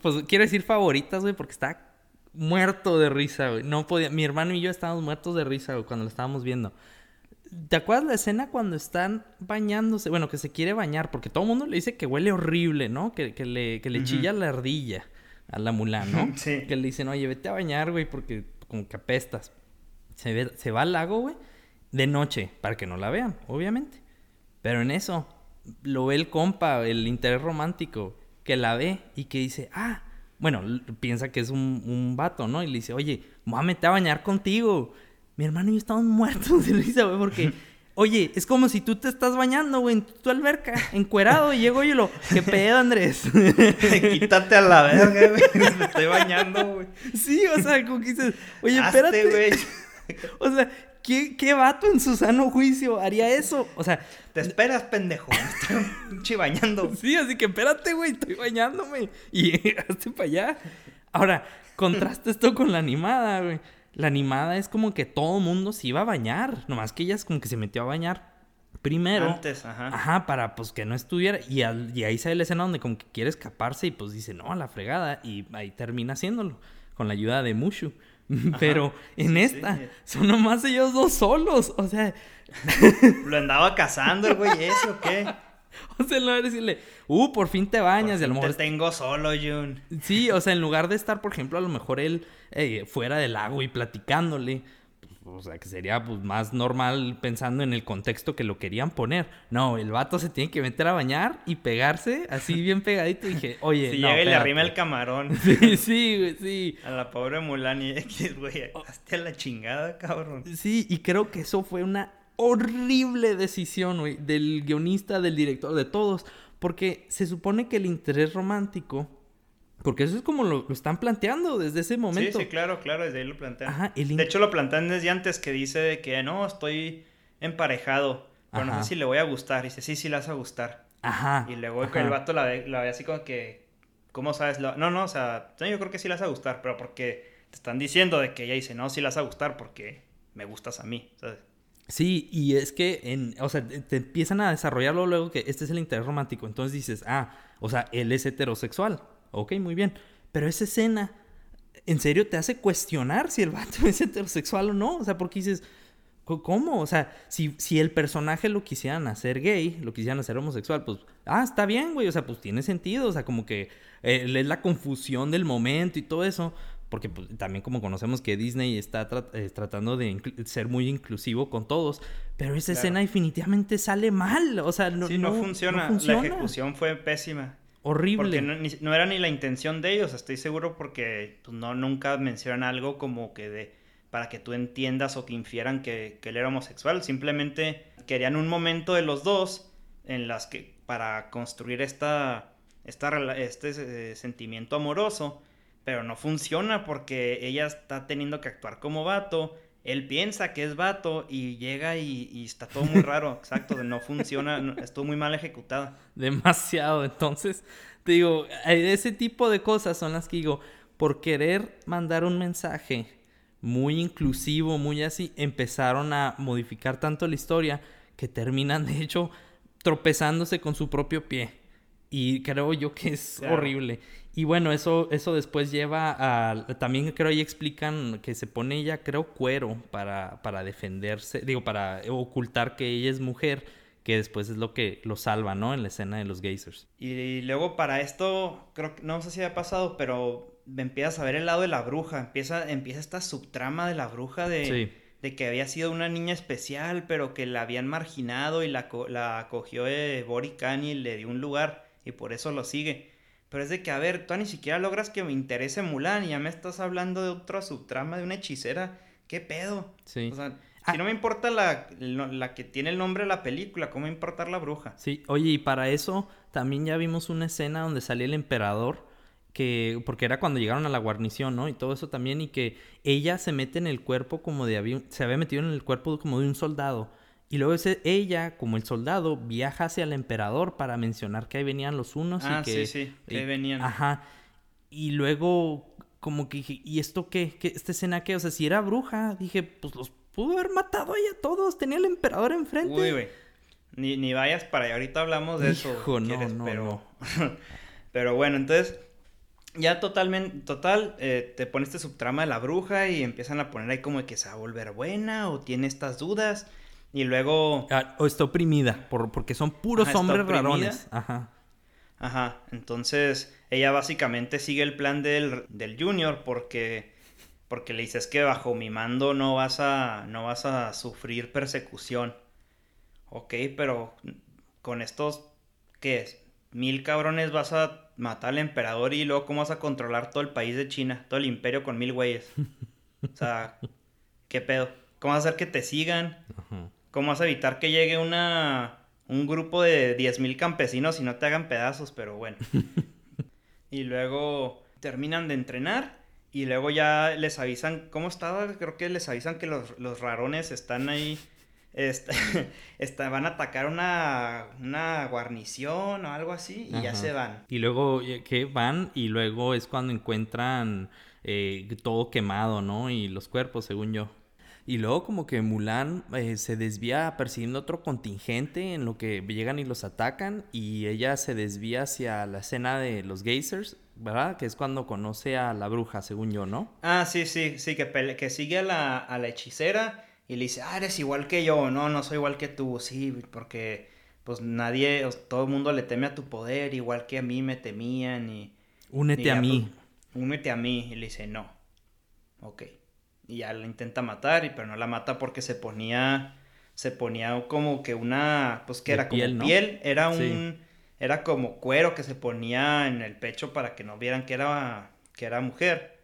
pues quiero decir favoritas, güey, porque está muerto de risa, güey. No podía, mi hermano y yo estábamos muertos de risa, güey, cuando lo estábamos viendo. ¿Te acuerdas la escena cuando están bañándose? Bueno, que se quiere bañar, porque todo el mundo le dice que huele horrible, ¿no? Que, le, que le chilla la ardilla a la Mulan, ¿no? sí. Que le dicen, oye, vete a bañar, güey, porque como que apestas. Se, se va al lago, güey, de noche, para que no la vean, obviamente. Pero en eso, lo ve el compa, el interés romántico que la ve y que dice, ah, bueno, piensa que es un, un vato, ¿no? Y le dice, oye, me voy a meter a bañar contigo. Mi hermano y yo estamos muertos de risa, güey, porque... Oye, es como si tú te estás bañando, güey, en tu alberca, encuerado, y llego yo y lo, ¿qué pedo, Andrés? Quítate a la verga, güey, me estoy bañando, güey. Sí, o sea, como que dices, oye, espérate. güey. O sea, ¿Qué, ¿Qué, vato en su sano juicio haría eso? O sea. Te esperas, pendejo. Estoy bañando. Sí, así que espérate, güey. Estoy bañándome. Y hazte para allá. Ahora, contraste esto con la animada, güey. La animada es como que todo mundo se iba a bañar. Nomás que ella es como que se metió a bañar primero. Antes, ajá. Ajá, para pues que no estuviera. Y, y ahí sale la escena donde como que quiere escaparse y pues dice, no, a la fregada. Y ahí termina haciéndolo con la ayuda de Mushu. Pero en esta son nomás ellos dos solos. O sea. Lo andaba cazando el güey ese o qué. O sea, en lugar de decirle, uh, por fin te bañas. y a lo mejor. Te tengo solo, Jun. Sí, o sea, en lugar de estar, por ejemplo, a lo mejor él eh, fuera del lago y platicándole. O sea, que sería pues, más normal pensando en el contexto que lo querían poner. No, el vato se tiene que meter a bañar y pegarse así bien pegadito. Y dije, oye, si llega y le arrima el camarón. Sí, sí, güey, sí. A la pobre Mulan y X, güey. Hasta la chingada, cabrón. Sí, y creo que eso fue una horrible decisión, güey, del guionista, del director, de todos. Porque se supone que el interés romántico porque eso es como lo, están planteando desde ese momento. Sí, sí, claro, claro, desde ahí lo plantean. Ajá, De hecho, lo plantean desde antes que dice que no, estoy emparejado, pero no sé si le voy a gustar. Y dice, sí, sí le vas a gustar. Ajá. Y luego el vato la ve, la ve así como que, ¿cómo sabes? No, no, o sea, yo creo que sí le vas a gustar, pero porque te están diciendo de que ella dice, no, sí le vas a gustar porque me gustas a mí, ¿sabes? Sí, y es que, en, o sea, te empiezan a desarrollarlo luego que este es el interés romántico. Entonces dices, ah, o sea, él es heterosexual. Ok, muy bien. Pero esa escena, ¿en serio te hace cuestionar si el vato es heterosexual o no? O sea, porque dices, ¿cómo? O sea, si, si el personaje lo quisieran hacer gay, lo quisieran hacer homosexual, pues, ah, está bien, güey. O sea, pues tiene sentido. O sea, como que eh, es la confusión del momento y todo eso. Porque pues, también como conocemos que Disney está eh, tratando de ser muy inclusivo con todos, pero esa escena definitivamente sale mal, o sea, no, no, funciona. no, funciona. La ejecución fue pésima. Horrible. Porque no, era ni la intención de ellos, estoy seguro porque pues, no nunca mencionan algo como que de para que tú entiendas o que infieran que, él era homosexual. Simplemente querían un momento de los dos en las que para construir esta, esta este eh, sentimiento amoroso, pero no funciona porque ella está teniendo que actuar como vato él piensa que es vato y llega y, está todo muy raro, exacto, no funciona, estuvo muy mal ejecutada. Demasiado, entonces, te digo, ese tipo de cosas son las que digo, por querer mandar un mensaje muy inclusivo, muy así, empezaron a modificar tanto la historia que terminan, de hecho, tropezándose con su propio pie. Y creo yo que es horrible. Y bueno, eso, eso después lleva a... También creo ahí explican que se pone ella, creo, cuero para, para defenderse, digo, para ocultar que ella es mujer, que después es lo que lo salva, ¿no? En la escena de los geysers. Y, luego para esto, creo que no sé si ha pasado, pero empiezas a ver el lado de la bruja, empieza, empieza esta subtrama de la bruja de... de que había sido una niña especial, pero que la habían marginado y la, la acogió de Borican y le dio un lugar y por eso lo sigue. Pero es de que, a ver, tú ni siquiera logras que me interese Mulan y ya me estás hablando de otra subtrama, de una hechicera. ¿Qué pedo? Sí. O sea, si no me importa la, la, que tiene el nombre de la película, ¿cómo me importa la bruja? Sí, oye, y para eso también ya vimos una escena donde salía el emperador, que, porque era cuando llegaron a la guarnición, ¿no? Y todo eso también, y que ella se mete en el cuerpo como de, se había metido en el cuerpo como de un soldado. Y luego ese, ella, como el soldado, viaja hacia el emperador para mencionar que ahí venían los unos ah, y que... sí, sí, que ahí venían. Ajá. Y luego, como que dije, ¿y esto qué? ¿Qué? ¿Esta escena qué? O sea, si era bruja, dije, pues los pudo haber matado ahí a todos. Tenía el emperador enfrente. Uy, güey. Ni, ni vayas para allá. Ahorita hablamos de eso. No, no, pero... pero bueno, entonces... Ya totalmente, total, eh, te pones este subtrama de la bruja y empiezan a poner ahí como que se va a volver buena o tiene estas dudas. Y luego... Ah, o está oprimida, por, porque son puros hombres rarones. Ajá. Ajá. Entonces, ella básicamente sigue el plan del, del Junior porque, porque le dices que bajo mi mando no vas a, no vas a sufrir persecución. Ok, pero con estos, ¿qué es? Mil cabrones vas a matar al emperador y luego cómo vas a controlar todo el país de China, todo el imperio con mil güeyes. O sea, ¿qué pedo? ¿Cómo vas a hacer que te sigan? Ajá. ¿Cómo vas a evitar que llegue una, un grupo de 10.000 campesinos y no te hagan pedazos? Pero bueno. y luego terminan de entrenar y luego ya les avisan, ¿cómo estaba? Creo que les avisan que los, los rarones están ahí, está, van a atacar una, una guarnición o algo así y ya se van. Y luego, ¿qué? Van y luego es cuando encuentran eh, todo quemado, ¿no? Y los cuerpos, según yo. Y luego como que Mulan eh, se desvía persiguiendo otro contingente en lo que llegan y los atacan y ella se desvía hacia la escena de los geysers ¿verdad? Que es cuando conoce a la bruja, según yo, ¿no? Ah, sí, sí, sí, que, que sigue a la, a la hechicera y le dice, ah, eres igual que yo, no, no soy igual que tú, sí, porque pues nadie, todo el mundo le teme a tu poder, igual que a mí me temían y... Únete a mí. Pues, únete a mí. Y le dice, no. Ok. Y ya la intenta matar, y, pero no la mata porque se ponía, se ponía como que una, pues que era como piel, era un, era como cuero que se ponía en el pecho para que no vieran que era, que era mujer.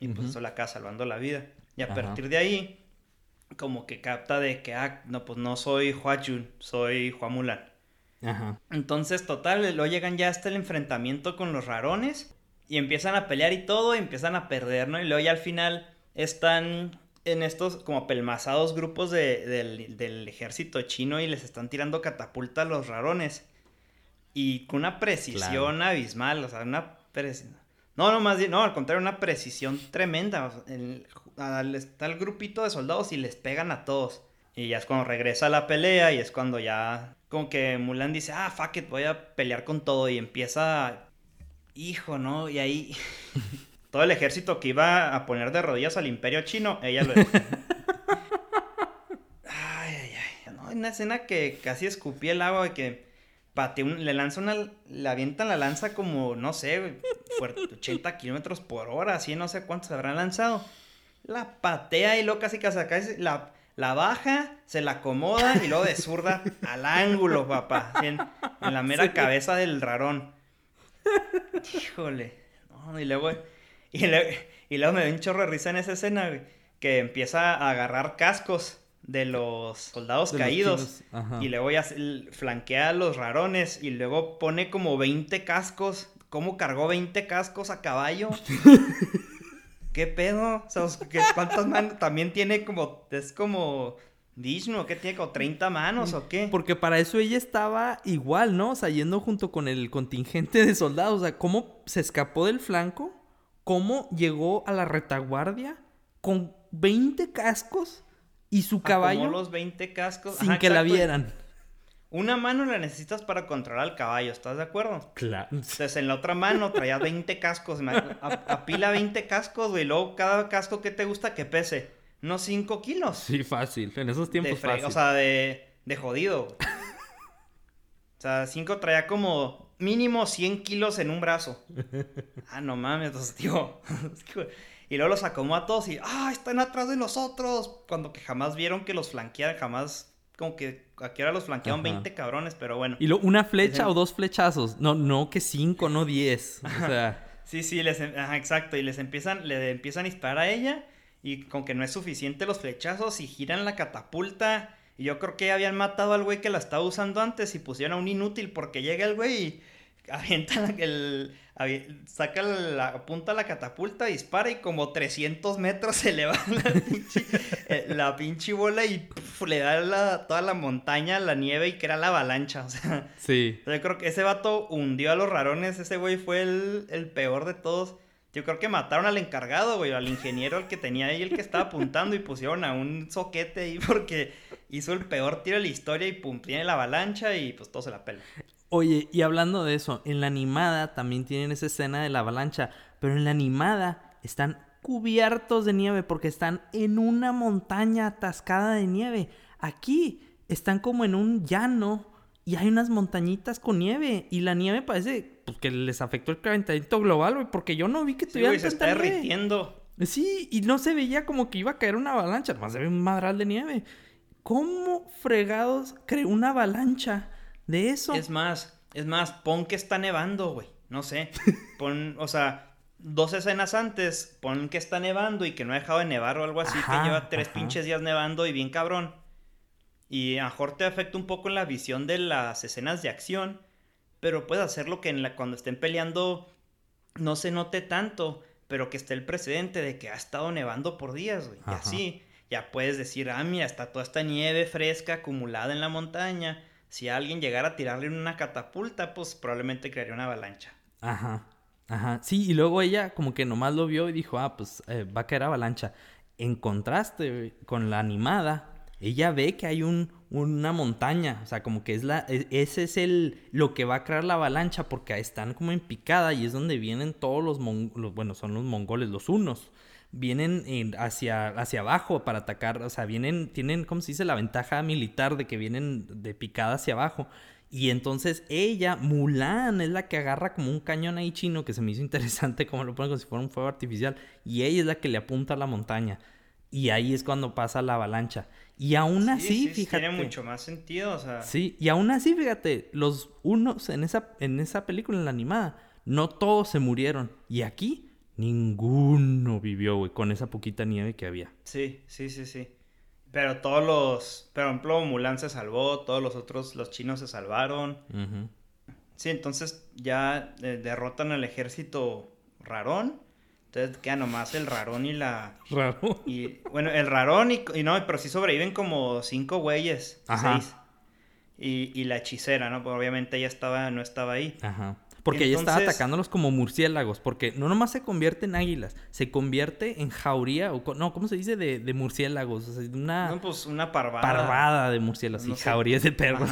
Y pues eso la acaba salvando la vida. Y a partir de ahí, como que capta de que, ah, no, pues no soy Jun, soy Juan Mulan. Ajá. Entonces, total, luego llegan ya hasta el enfrentamiento con los rarones y empiezan a pelear y todo, y empiezan a perder, ¿no? Y luego ya al final están en estos como pelmazados grupos de, del, ejército chino y les están tirando catapulta a los rarones. Y con una precisión abismal, o sea, una precisión. No, no, más bien, no, al contrario, una precisión tremenda. El, está el grupito de soldados y les pegan a todos. Y ya es cuando regresa a la pelea y es cuando ya como que Mulan dice, ah, fuck it, voy a pelear con todo y empieza, hijo, ¿no? Y ahí todo el ejército que iba a poner de rodillas al imperio chino, ella lo... ay, ay, ay, no, una escena que casi escupí el agua y que pateó le lanza una, le avientan la lanza como, no sé, 80 kilómetros por hora, así no sé cuántos habrán lanzado la patea y luego casi casi acá la, la baja, se la acomoda y luego de zurda al ángulo, papá. En, la mera cabeza del rarón. Híjole. y luego. Y, luego me da un chorro de risa en esa escena, Que empieza a agarrar cascos de los soldados caídos. y luego ya flanquea a los rarones. Y luego pone como 20 cascos. ¿Cómo cargó 20 cascos a caballo? ¿Qué pedo? O sea, ¿cuántas manos? También tiene como, es como Dishno, ¿qué tiene? ¿Como 30 manos o qué? Porque para eso ella estaba igual, ¿no? O sea, yendo junto con el contingente de soldados. O sea, ¿cómo se escapó del flanco? ¿Cómo llegó a la retaguardia con 20 cascos y su caballo? los 20 cascos. Sin que la vieran. Una mano la necesitas para controlar al caballo, ¿estás de acuerdo? Claro. Entonces en la otra mano traía 20 cascos, apila 20 cascos, güey, luego cada casco que te gusta que pese, no 5 kilos. Sí, fácil, en esos tiempos fácil. O sea, de, de jodido. o sea, 5 traía como mínimo 100 kilos en un brazo. Ah, no mames, tío. y luego los acomoda a todos y, ah, están atrás de nosotros. Cuando que jamás vieron que los flanquearan, jamás como que aquí ahora los flanquearon 20 cabrones, pero bueno. Y luego una flecha o dos flechazos. No, no que cinco, no 10. O sea. sí, sí, les, em, ajá, exacto. Y les empiezan, le empiezan a disparar a ella. Y con que no es suficiente los flechazos y giran la catapulta. Y yo creo que habían matado al güey que la estaba usando antes y pusieron a un inútil porque llega el güey y avienta el, saca la punta la catapulta, dispara y como 300 metros se le va la pinche, bola y le da toda la montaña, la nieve y crea la avalancha. O sea, sí. yo creo que ese vato hundió a los rarones, ese güey fue el, el peor de todos. Yo creo que mataron al encargado, güey, al ingeniero, el que tenía ahí, el que estaba apuntando y pusieron a un soquete ahí porque hizo el peor tiro de la historia y pum, tiene la avalancha y pues todo se la pela. Oye, y hablando de eso, en la animada también tienen esa escena de la avalancha, pero en la animada están cubiertos de nieve porque están en una montaña atascada de nieve. Aquí están como en un llano y hay unas montañitas con nieve y la nieve parece pues, que les afectó el calentamiento global, güey, porque yo no vi que tuvieran sí, se está derritiendo. Sí, y no se veía como que iba a caer una avalancha, además se ve un madral de nieve. ¿Cómo fregados creó una avalancha? De eso. Es más, es más, pon que está nevando, güey. No sé. Pon, o sea, dos escenas antes, pon que está nevando y que no ha dejado de nevar o algo así, que lleva tres pinches días nevando y bien cabrón. Y a mejor te afecta un poco en la visión de las escenas de acción, pero puedes hacerlo que en la, cuando estén peleando no se note tanto, pero que esté el precedente de que ha estado nevando por días, güey. Y así ya puedes decir, ah, mira, está toda esta nieve fresca acumulada en la montaña si alguien llegara a tirarle una catapulta, pues probablemente crearía una avalancha. Ajá, ajá. Sí, y luego ella como que nomás lo vio y dijo, ah, pues eh, va a caer avalancha. En contraste con la animada, ella ve que hay un, una montaña, o sea, como que es la, e, ese es el, lo que va a crear la avalancha, porque están como en picada y es donde vienen todos los, mongoles, bueno, son los mongoles, los unos, vienen hacia, hacia abajo para atacar, o sea, vienen, tienen, ¿cómo se dice? La ventaja militar de que vienen de picada hacia abajo. Y entonces ella, Mulan, es la que agarra como un cañón ahí chino que se me hizo interesante como lo pone como si fuera un fuego artificial. Y ella es la que le apunta a la montaña. Y ahí es cuando pasa la avalancha. Y aún así, fíjate. Tiene mucho más sentido, o sea. Sí, y aún así, fíjate, los unos en esa, en esa película, en la animada, no todos se murieron. Y aquí, ninguno vivió, güey, con esa poquita nieve que había. Sí, sí, sí, sí. Pero todos los. Por ejemplo, Mulan se salvó, todos los otros, los chinos se salvaron. Sí, entonces ya eh, derrotan al ejército rarón. Entonces queda nomás el rarón y la. Rarón. Y, bueno, el rarón y, no, pero sí sobreviven como cinco güeyes. Ajá. Seis. Y, y la hechicera, ¿no? Pues obviamente ella estaba, no estaba ahí. Ajá. Porque ella estaba atacándolos como murciélagos, porque no nomás se convierte en águilas, se convierte en jauría, o no, ¿cómo se dice? De, de murciélagos, o sea, una... No, pues una parvada. Parvada de murciélagos, y jauría es de perros.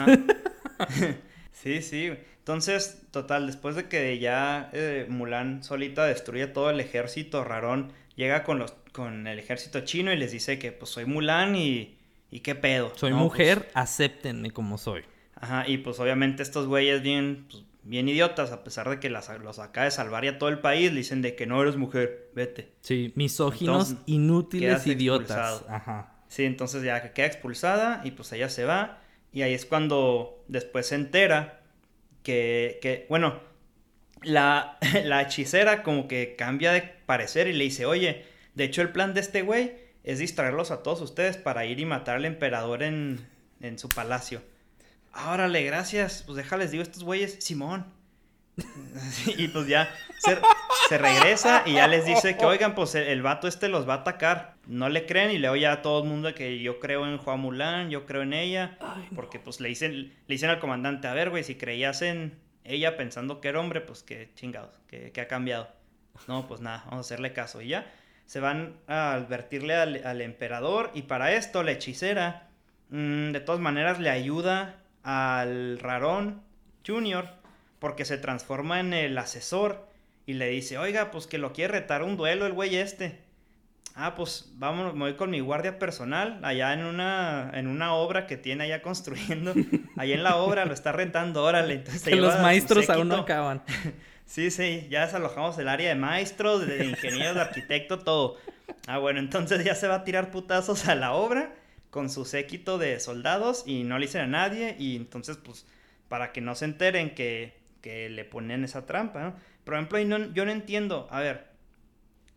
sí, sí. Entonces, total, después de que ya eh, Mulan solita destruye todo el ejército rarón, llega con los con el ejército chino y les dice que pues soy Mulan y, y qué pedo. Soy mujer, pues acéptenme como soy. Ajá, y pues obviamente estos güeyes bien, pues, bien idiotas, a pesar de que las, los acaba de salvar ya todo el país, le dicen de que no eres mujer, vete. Sí, misóginos, inútiles, idiotas. Ajá. Sí, entonces ya queda expulsada y pues ella se va y ahí es cuando después se entera que, bueno, la, la hechicera como que cambia de parecer y le dice, oye, de hecho el plan de este güey es distraerlos a todos ustedes para ir y matar al emperador en, en su palacio. Árale, gracias, pues déjales, digo, estos güeyes, Simón. y pues ya se, regresa y ya les dice que, oigan, pues el, vato este los va a atacar. No le creen y le oye a todo el mundo que yo creo en Juan Mulan, yo creo en ella. porque pues le dicen, le dicen al comandante, a ver, güey, si creías en ella pensando que era hombre, pues que chingados, que, ha cambiado. No, pues nada, vamos a hacerle caso. Y ya se van a advertirle al, emperador y para esto la hechicera, mm, de todas maneras, le ayuda al Rarón Junior porque se transforma en el asesor y le dice, oiga, pues que lo quiere retar un duelo el güey este. Ah, pues vamos, me voy con mi guardia personal allá en una, en una obra que tiene allá construyendo. Allá en la obra lo está rentando, órale. Entonces que los maestros aún no acaban. sí, sí, ya desalojamos el área de maestros, de ingenieros, de arquitecto, todo. Ah, bueno, entonces ya se va a tirar putazos a la obra con su séquito de soldados y no le dicen a nadie y entonces pues para que no se enteren que que le ponen esa trampa, ¿no? Por ejemplo, yo no entiendo, a ver,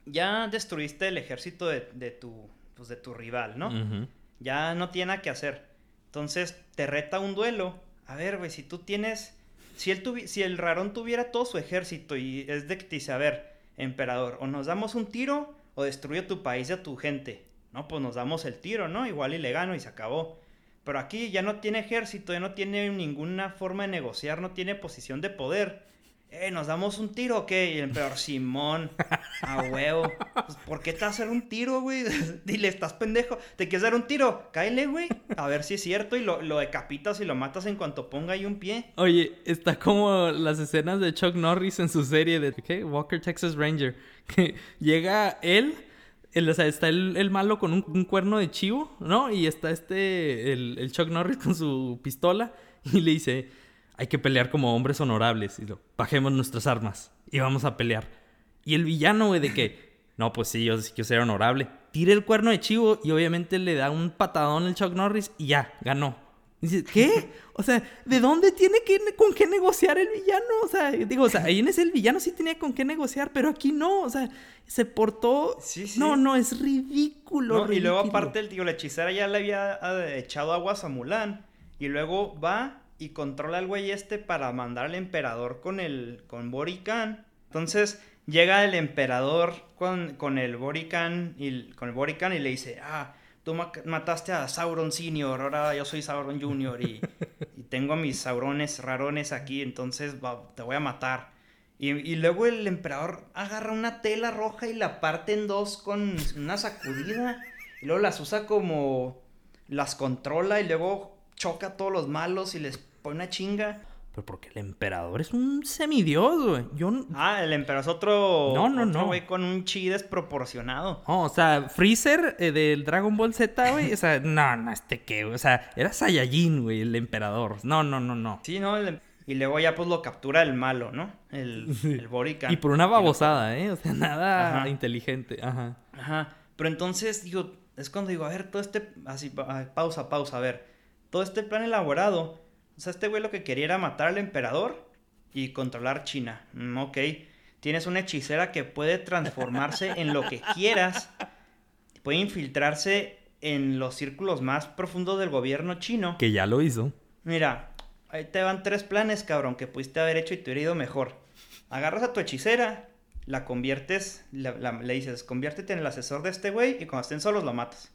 ya destruiste el ejército de, tu, pues de tu rival, ¿no? Ya no tiene nada que hacer. Entonces, te reta un duelo. A ver, güey, si tú tienes... Si, él si el rarón tuviera todo su ejército y es de que te dice, a ver, emperador, o nos damos un tiro o destruye tu país y a tu gente. No, pues nos damos el tiro, ¿no? Igual y le gano y se acabó. Pero aquí ya no tiene ejército, ya no tiene ninguna forma de negociar, no tiene posición de poder. Eh, ¿nos damos un tiro o qué? Y el emperador, Simón, a huevo. Pues, ¿por qué te vas a hacer un tiro, güey? Dile, estás pendejo. ¿Te quieres dar un tiro? Cáele, güey. A ver si es cierto. Y lo, lo, decapitas y lo matas en cuanto ponga ahí un pie. Oye, está como las escenas de Chuck Norris en su serie de, ¿qué? Walker, Texas Ranger. Que llega él el, o sea, está el, malo con un, cuerno de chivo, ¿no? Y está este, el, el, Chuck Norris con su pistola y le dice, hay que pelear como hombres honorables. Y lo, bajemos nuestras armas y vamos a pelear. Y el villano, güey, de que, no, pues sí, yo sí quiero ser honorable. Tira el cuerno de chivo y obviamente le da un patadón al Chuck Norris y ya, ganó. Dices, ¿qué? O sea, ¿de dónde tiene que, con qué negociar el villano? O sea, digo, o sea, ahí en ese el villano sí tenía con qué negociar, pero aquí no, o sea, se portó... Sí, sí. No, no, es ridículo, Y luego aparte el tío, la hechicera ya le había echado aguas a Mulan, y luego va y controla al güey este para mandar al emperador con el, con Borican. Entonces llega el emperador con, con el Borican y, con el Borican y le dice, ah tú mataste a Sauron Senior, ahora yo soy Sauron Junior y, tengo a mis Saurones rarones aquí, entonces te voy a matar. Y, luego el emperador agarra una tela roja y la parte en dos con una sacudida y luego las usa como las controla y luego choca a todos los malos y les pone una chinga. Pero porque el emperador es un semidios, güey. Yo... Ah, el emperador es otro. No, no, no. güey con un chi desproporcionado. o sea, Freezer eh, del Dragon Ball Z, güey. O sea, no, no, este qué, O sea, era Saiyajin, güey, el emperador. No, no, no, no. Sí, no, em, y luego ya pues lo captura el malo, ¿no? El, el Borican. Y por una babosada, ¿eh? O sea, nada inteligente. Ajá. Ajá. Pero entonces, digo, es cuando digo, a ver, todo este. Así, pausa, pausa, a ver. Todo este plan elaborado sea, este güey lo que quería era matar al emperador y controlar China. Mm, ok. Tienes una hechicera que puede transformarse en lo que quieras. Puede infiltrarse en los círculos más profundos del gobierno chino. Que ya lo hizo. Mira, ahí te van tres planes, cabrón, que pudiste haber hecho y te hubiera ido mejor. Agarras a tu hechicera, la conviertes, le dices, conviértete en el asesor de este güey y cuando estén solos lo matas.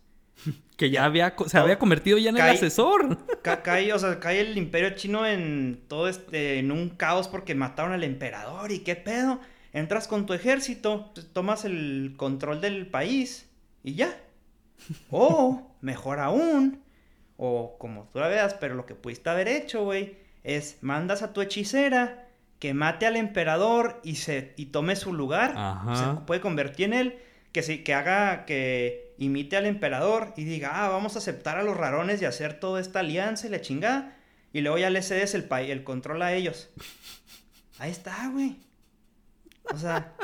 Que ya había, se había convertido ya en el asesor. cae, o sea, cae el imperio chino en todo este, en un caos porque mataron al emperador y qué pedo. Entras con tu ejército, tomas el control del país y ya. O, mejor aún, o como tú la veas, pero lo que pudiste haber hecho, güey, es mandas a tu hechicera que mate al emperador y se y tome su lugar, se puede convertir en él, que sí, que haga que imite al emperador y diga, ah, vamos a aceptar a los rarones y hacer toda esta alianza y la chingada. Y luego ya le cedes el, el control a ellos. Ahí está, güey. O sea,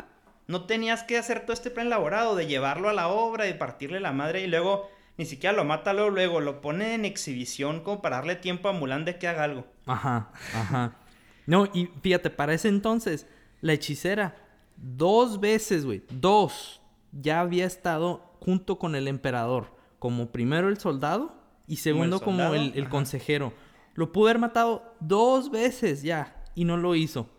no tenías que hacer todo este plan elaborado de llevarlo a la obra y partirle la madre y luego ni siquiera lo mata luego, luego lo pone en exhibición como para darle tiempo a Mulan de que haga algo. Ajá, ajá. No, y fíjate, para ese entonces, la hechicera, dos veces, güey, dos, ya había estado junto con el emperador, como primero el soldado y segundo como el, consejero. Lo pudo haber matado dos veces ya y no lo hizo.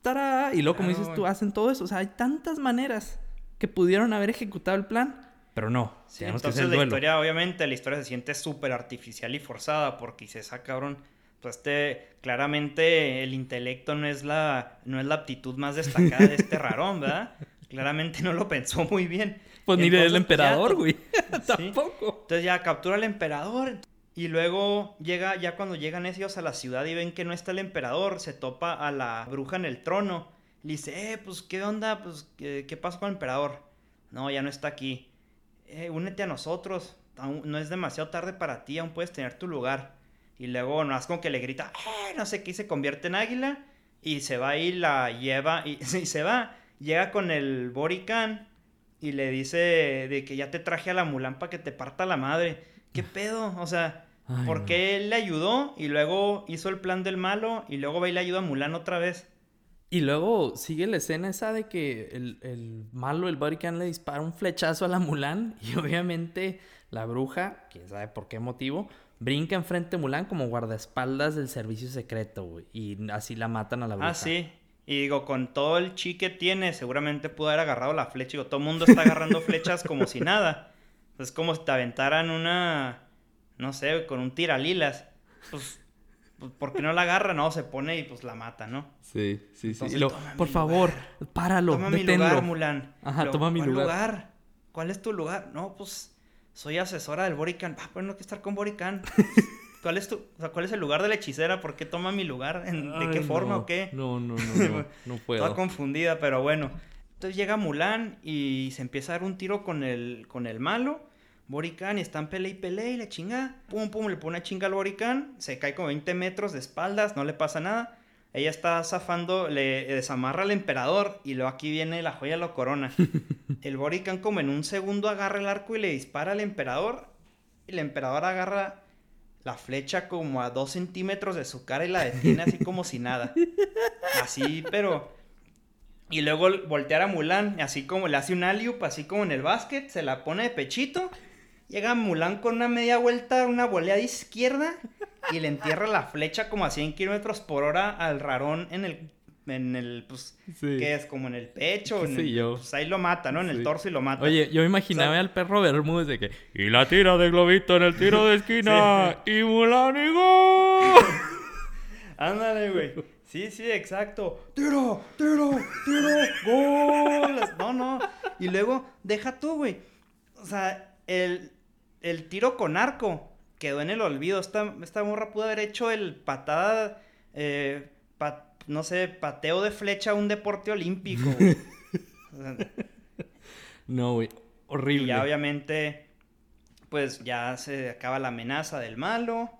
¡Tará! Y luego, como dices tú, hacen todo eso. O sea, hay tantas maneras que pudieron haber ejecutado el plan, pero no. Sí, entonces la historia, obviamente, la historia se siente súper artificial y forzada porque se esa cabrón. Pues este, claramente el intelecto no es la, no es la aptitud más destacada de este rarón, ¿verdad? Claramente no lo pensó muy bien. Pues ni del pues, emperador, güey. Tampoco. Entonces ya captura al emperador. Y luego llega, ya cuando llegan ellos a la ciudad y ven que no está el emperador, se topa a la bruja en el trono. Le dice, eh, pues, ¿qué onda? Pues, ¿qué, qué pasó con el emperador? No, ya no está aquí. Eh, únete a nosotros. no es demasiado tarde para ti, aún puedes tener tu lugar. Y luego, no como que le grita, eh, no sé qué, y se convierte en águila. Y se va y la lleva, y, y se va. Llega con el Borican y le dice de que ya te traje a la Mulan para que te parta la madre. ¿Qué pedo? O sea, ¿por qué él le ayudó y luego hizo el plan del malo y luego va y le ayuda a Mulan otra vez? Y luego sigue la escena esa de que el, malo, el Barican, le dispara un flechazo a la Mulan y obviamente la bruja, quién sabe por qué motivo, brinca enfrente de Mulan como guardaespaldas del servicio secreto, güey. Y así la matan a la bruja. Ah, sí. Y digo, con todo el chi que tiene, seguramente pudo haber agarrado la flecha. Digo, todo el mundo está agarrando flechas como si nada. Es como si te aventaran una, no sé, con un tiralilas. Pues, pues ¿por qué no la agarra? No, se pone y pues la mata, ¿no? Sí, sí, sí. por favor, páralo, Toma mi lugar, Mulan. Ajá, toma mi lugar. ¿Cuál es tu lugar? No, pues soy asesora del Borican. Ah, pues no hay que estar con Borican. ¿Cuál es tu, o sea, cuál es el lugar de la hechicera? ¿Por qué toma mi lugar? ¿De qué forma o qué? No, no, no, no, puedo. Toda confundida, pero bueno. Entonces llega Mulan y se empieza a dar un tiro con el, con el malo. Borican y están pele y pele y le chinga. Pum, pum, le pone una chinga al Borican. Se cae como 20 metros de espaldas, no le pasa nada. Ella está zafando, le desamarra al emperador y luego aquí viene la joya lo corona. el Borican como en un segundo agarra el arco y le dispara al emperador. Y el emperador agarra la flecha como a dos centímetros de su cara y la detiene así como si nada. Así, pero... Y luego voltear a Mulan, así como le hace un aliup, así como en el básquet, se la pone de pechito. Llega Mulan con una media vuelta, una volea de izquierda y le entierra la flecha como a 100 kilómetros por hora al rarón en el en el, pues, ¿qué es? Como en el pecho, en pues ahí lo mata, ¿no? En el torso y lo mata. Oye, yo me imaginaba al perro Bermúdez de que, y la tira de globito en el tiro de esquina, y Mulan y gol. Ándale, güey. Sí, sí, exacto. Tiro, tiro, tiro, gol. No, no. Y luego, deja tú, güey. O sea, el, el tiro con arco quedó en el olvido. Esta, esta morra pudo haber hecho el patada, eh, no sé, pateo de flecha un deporte olímpico. no, güey, horrible. Y ya obviamente, pues ya se acaba la amenaza del malo.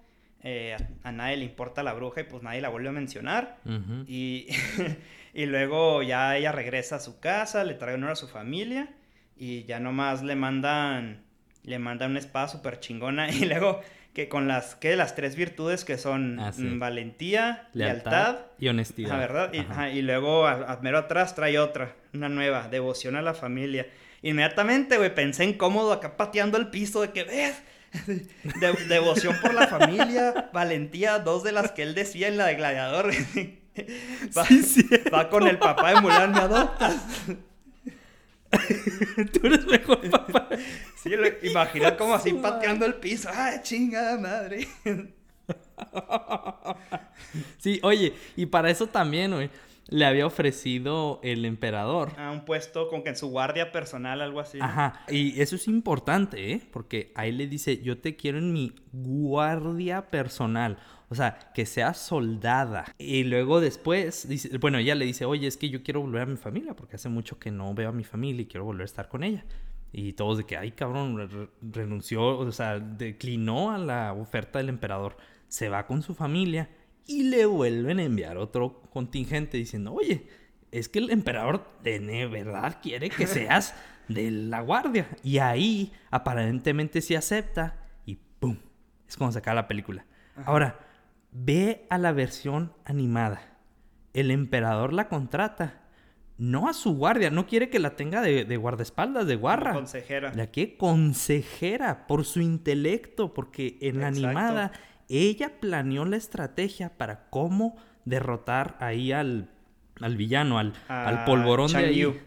Eh, a, nadie le importa la bruja y pues nadie la vuelve a mencionar. y, y luego ya ella regresa a su casa, le trae honor a su familia y ya nomás le mandan le manda una espada súper chingona y luego que con las que las tres virtudes que son ah, mm, valentía, lealtad, y honestidad. ¿verdad? Y, luego a, mero atrás trae otra, una nueva, devoción a la familia. Inmediatamente, güey, pensé en cómodo acá pateando el piso de que ves. devoción por la familia, valentía, dos de las que él decía en la de Gladiador. va, va con el papá de Mulan, me adoptas. Tú eres mejor papá. Sí, imagina como así pateando el piso. ¡Ay, chingada madre! Sí, oye, y para eso también, güey, le había ofrecido el emperador. A un puesto con que en su guardia personal, algo así. Ajá, y eso es importante, ¿eh? Porque ahí le dice, yo te quiero en mi guardia personal. O sea, que sea soldada. Y luego después, dice, bueno, ella le dice, oye, es que yo quiero volver a mi familia porque hace mucho que no veo a mi familia y quiero volver a estar con ella. Y todos de que, ay, cabrón, renunció, o sea, declinó a la oferta del emperador. Se va con su familia y le vuelven a enviar otro contingente diciendo, oye, es que el emperador de verdad quiere que seas de la guardia. Y ahí aparentemente se acepta y ¡pum! Es como se acaba la película. Ahora, Ve a la versión animada. El emperador la contrata. No a su guardia, no quiere que la tenga de, guardaespaldas, de guarra. Consejera. La que consejera por su intelecto, porque en la animada ella planeó la estrategia para cómo derrotar ahí al, al villano, al, al polvorón de ahí.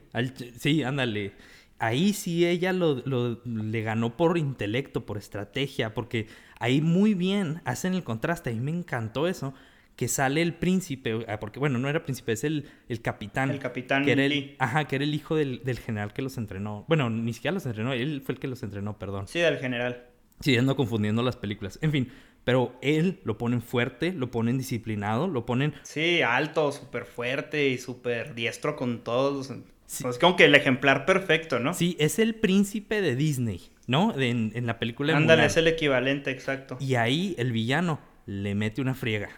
sí, ándale. Ahí sí ella lo, le ganó por intelecto, por estrategia, porque ahí muy bien hacen el contraste. A mí me encantó eso, que sale el príncipe, ah, porque bueno, no era príncipe, es el, el capitán. El capitán que era el, Ajá, que era el hijo del, general que los entrenó. Bueno, ni siquiera los entrenó, él fue el que los entrenó, perdón. Sí, del general. Sí, ando confundiendo las películas. En fin, pero él lo ponen fuerte, lo ponen disciplinado, lo ponen... Sí, alto, súper fuerte y súper diestro con todos. Es como que el ejemplar perfecto, ¿no? Sí, es el príncipe de Disney, ¿no? en, la película Ándale, es el equivalente, exacto. Y ahí el villano le mete una friega,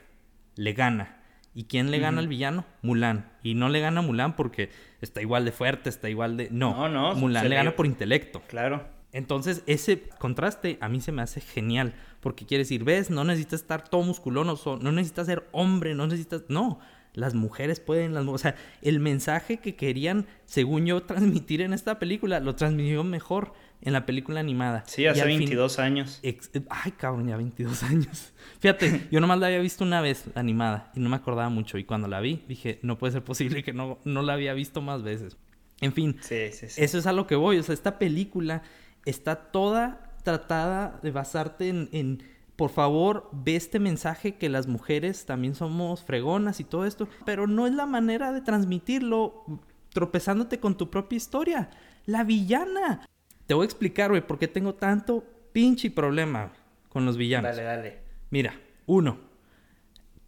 le gana. ¿Y quién le gana al villano? Mulan. Y no le gana a Mulan porque está igual de fuerte, está igual de... No, no, no Mulan le gana por intelecto. Claro. Entonces, ese contraste a mí se me hace genial. Porque quiere decir, ves, no necesitas estar todo musculoso, no necesitas ser hombre, no necesitas... No, las mujeres pueden, las, o sea, el mensaje que querían, según yo, transmitir en esta película, lo transmitió mejor en la película animada. Sí, hace 22 años. ay, cabrón, ya 22 años. Fíjate, yo nomás la había visto una vez animada y no me acordaba mucho. Y cuando la vi, dije, no puede ser posible que no, no la había visto más veces. En fin, eso es a lo que voy. O sea, esta película está toda tratada de basarte en por favor, ve este mensaje que las mujeres también somos fregonas y todo esto, pero no es la manera de transmitirlo tropezándote con tu propia historia. La villana. Te voy a explicar, güey, por qué tengo tanto pinche problema con los villanos. Dale, dale. Mira, uno,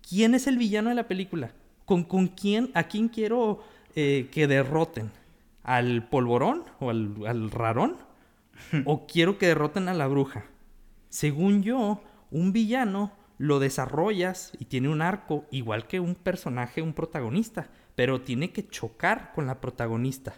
¿quién es el villano de la película? ¿Con, con quién, a quién quiero eh, que derroten? ¿Al polvorón o al, al rarón? ¿O quiero que derroten a la bruja? Según yo, un villano lo desarrollas y tiene un arco igual que un personaje, un protagonista, pero tiene que chocar con la protagonista.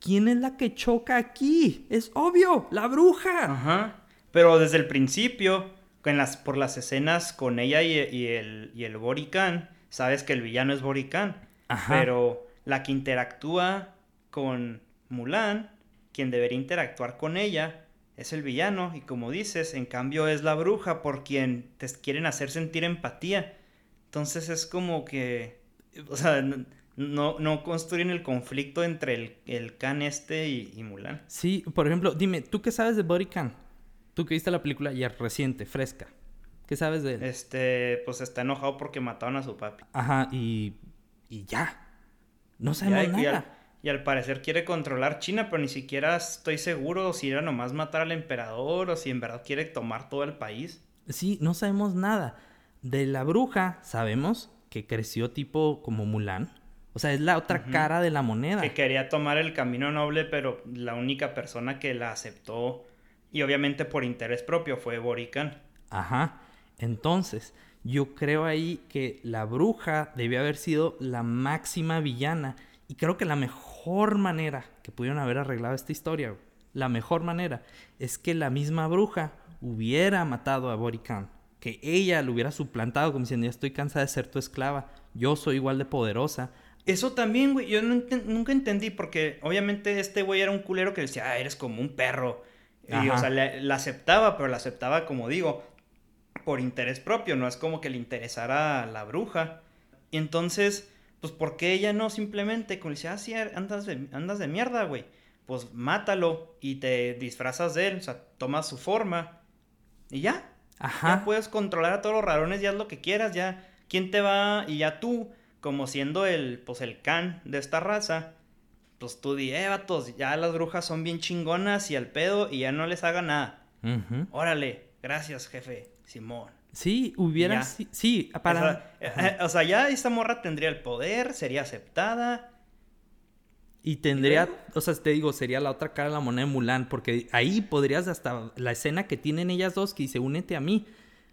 ¿Quién es la que choca aquí? Es obvio, la bruja. Ajá. Pero desde el principio, las, por las escenas con ella y, el, y el Borican, sabes que el villano es Borican. Ajá. Pero la que interactúa con Mulan, quien debería interactuar con ella, es el villano y como dices, en cambio es la bruja por quien te quieren hacer sentir empatía. Entonces es como que, o sea, no, no construyen el conflicto entre el, el Khan este y, Mulan. Sí, por ejemplo, dime, ¿tú qué sabes de Body Khan? Tú que viste la película ya reciente, fresca. ¿Qué sabes de él? Este, pues está enojado porque mataron a su papi. Ajá, y, y ya. No sabemos nada. Y al parecer quiere controlar China, pero ni siquiera estoy seguro si era nomás matar al emperador o si en verdad quiere tomar todo el país. Sí, no sabemos nada. De la bruja sabemos que creció tipo como Mulan. O sea, es la otra cara de la moneda. Que quería tomar el camino noble, pero la única persona que la aceptó, y obviamente por interés propio, fue Borican. Ajá. Entonces, yo creo ahí que la bruja debió haber sido la máxima villana. Y creo que la mejor manera que pudieron haber arreglado esta historia, la mejor manera, es que la misma bruja hubiera matado a Borican. Que ella lo hubiera suplantado como diciendo, ya estoy cansada de ser tu esclava, yo soy igual de poderosa. Eso también, güey, yo nunca entendí porque obviamente este güey era un culero que decía, ah, eres como un perro. Y, o sea, la aceptaba, pero la aceptaba, como digo, por interés propio, no es como que le interesara a la bruja. Y entonces, pues, ¿por qué ella no simplemente, como dice, ah, sí, andas de, andas de mierda, güey? Pues mátalo y te disfrazas de él, o sea, tomas su forma y ya. Ajá. Ya puedes controlar a todos los rarones, ya es lo que quieras, ya. ¿Quién te va? Y ya tú, como siendo el, pues, el can de esta raza, pues tú di, eh, vatos, ya las brujas son bien chingonas y al pedo y ya no les haga nada. Órale, gracias, jefe. Simón. Sí, hubiera... Sí, para... Eh, eh, o sea, ya esta morra tendría el poder, sería aceptada. Y tendría, o sea, te digo, sería la otra cara de la moneda de Mulan, porque ahí podrías hasta la escena que tienen ellas dos, que dice, únete a mí,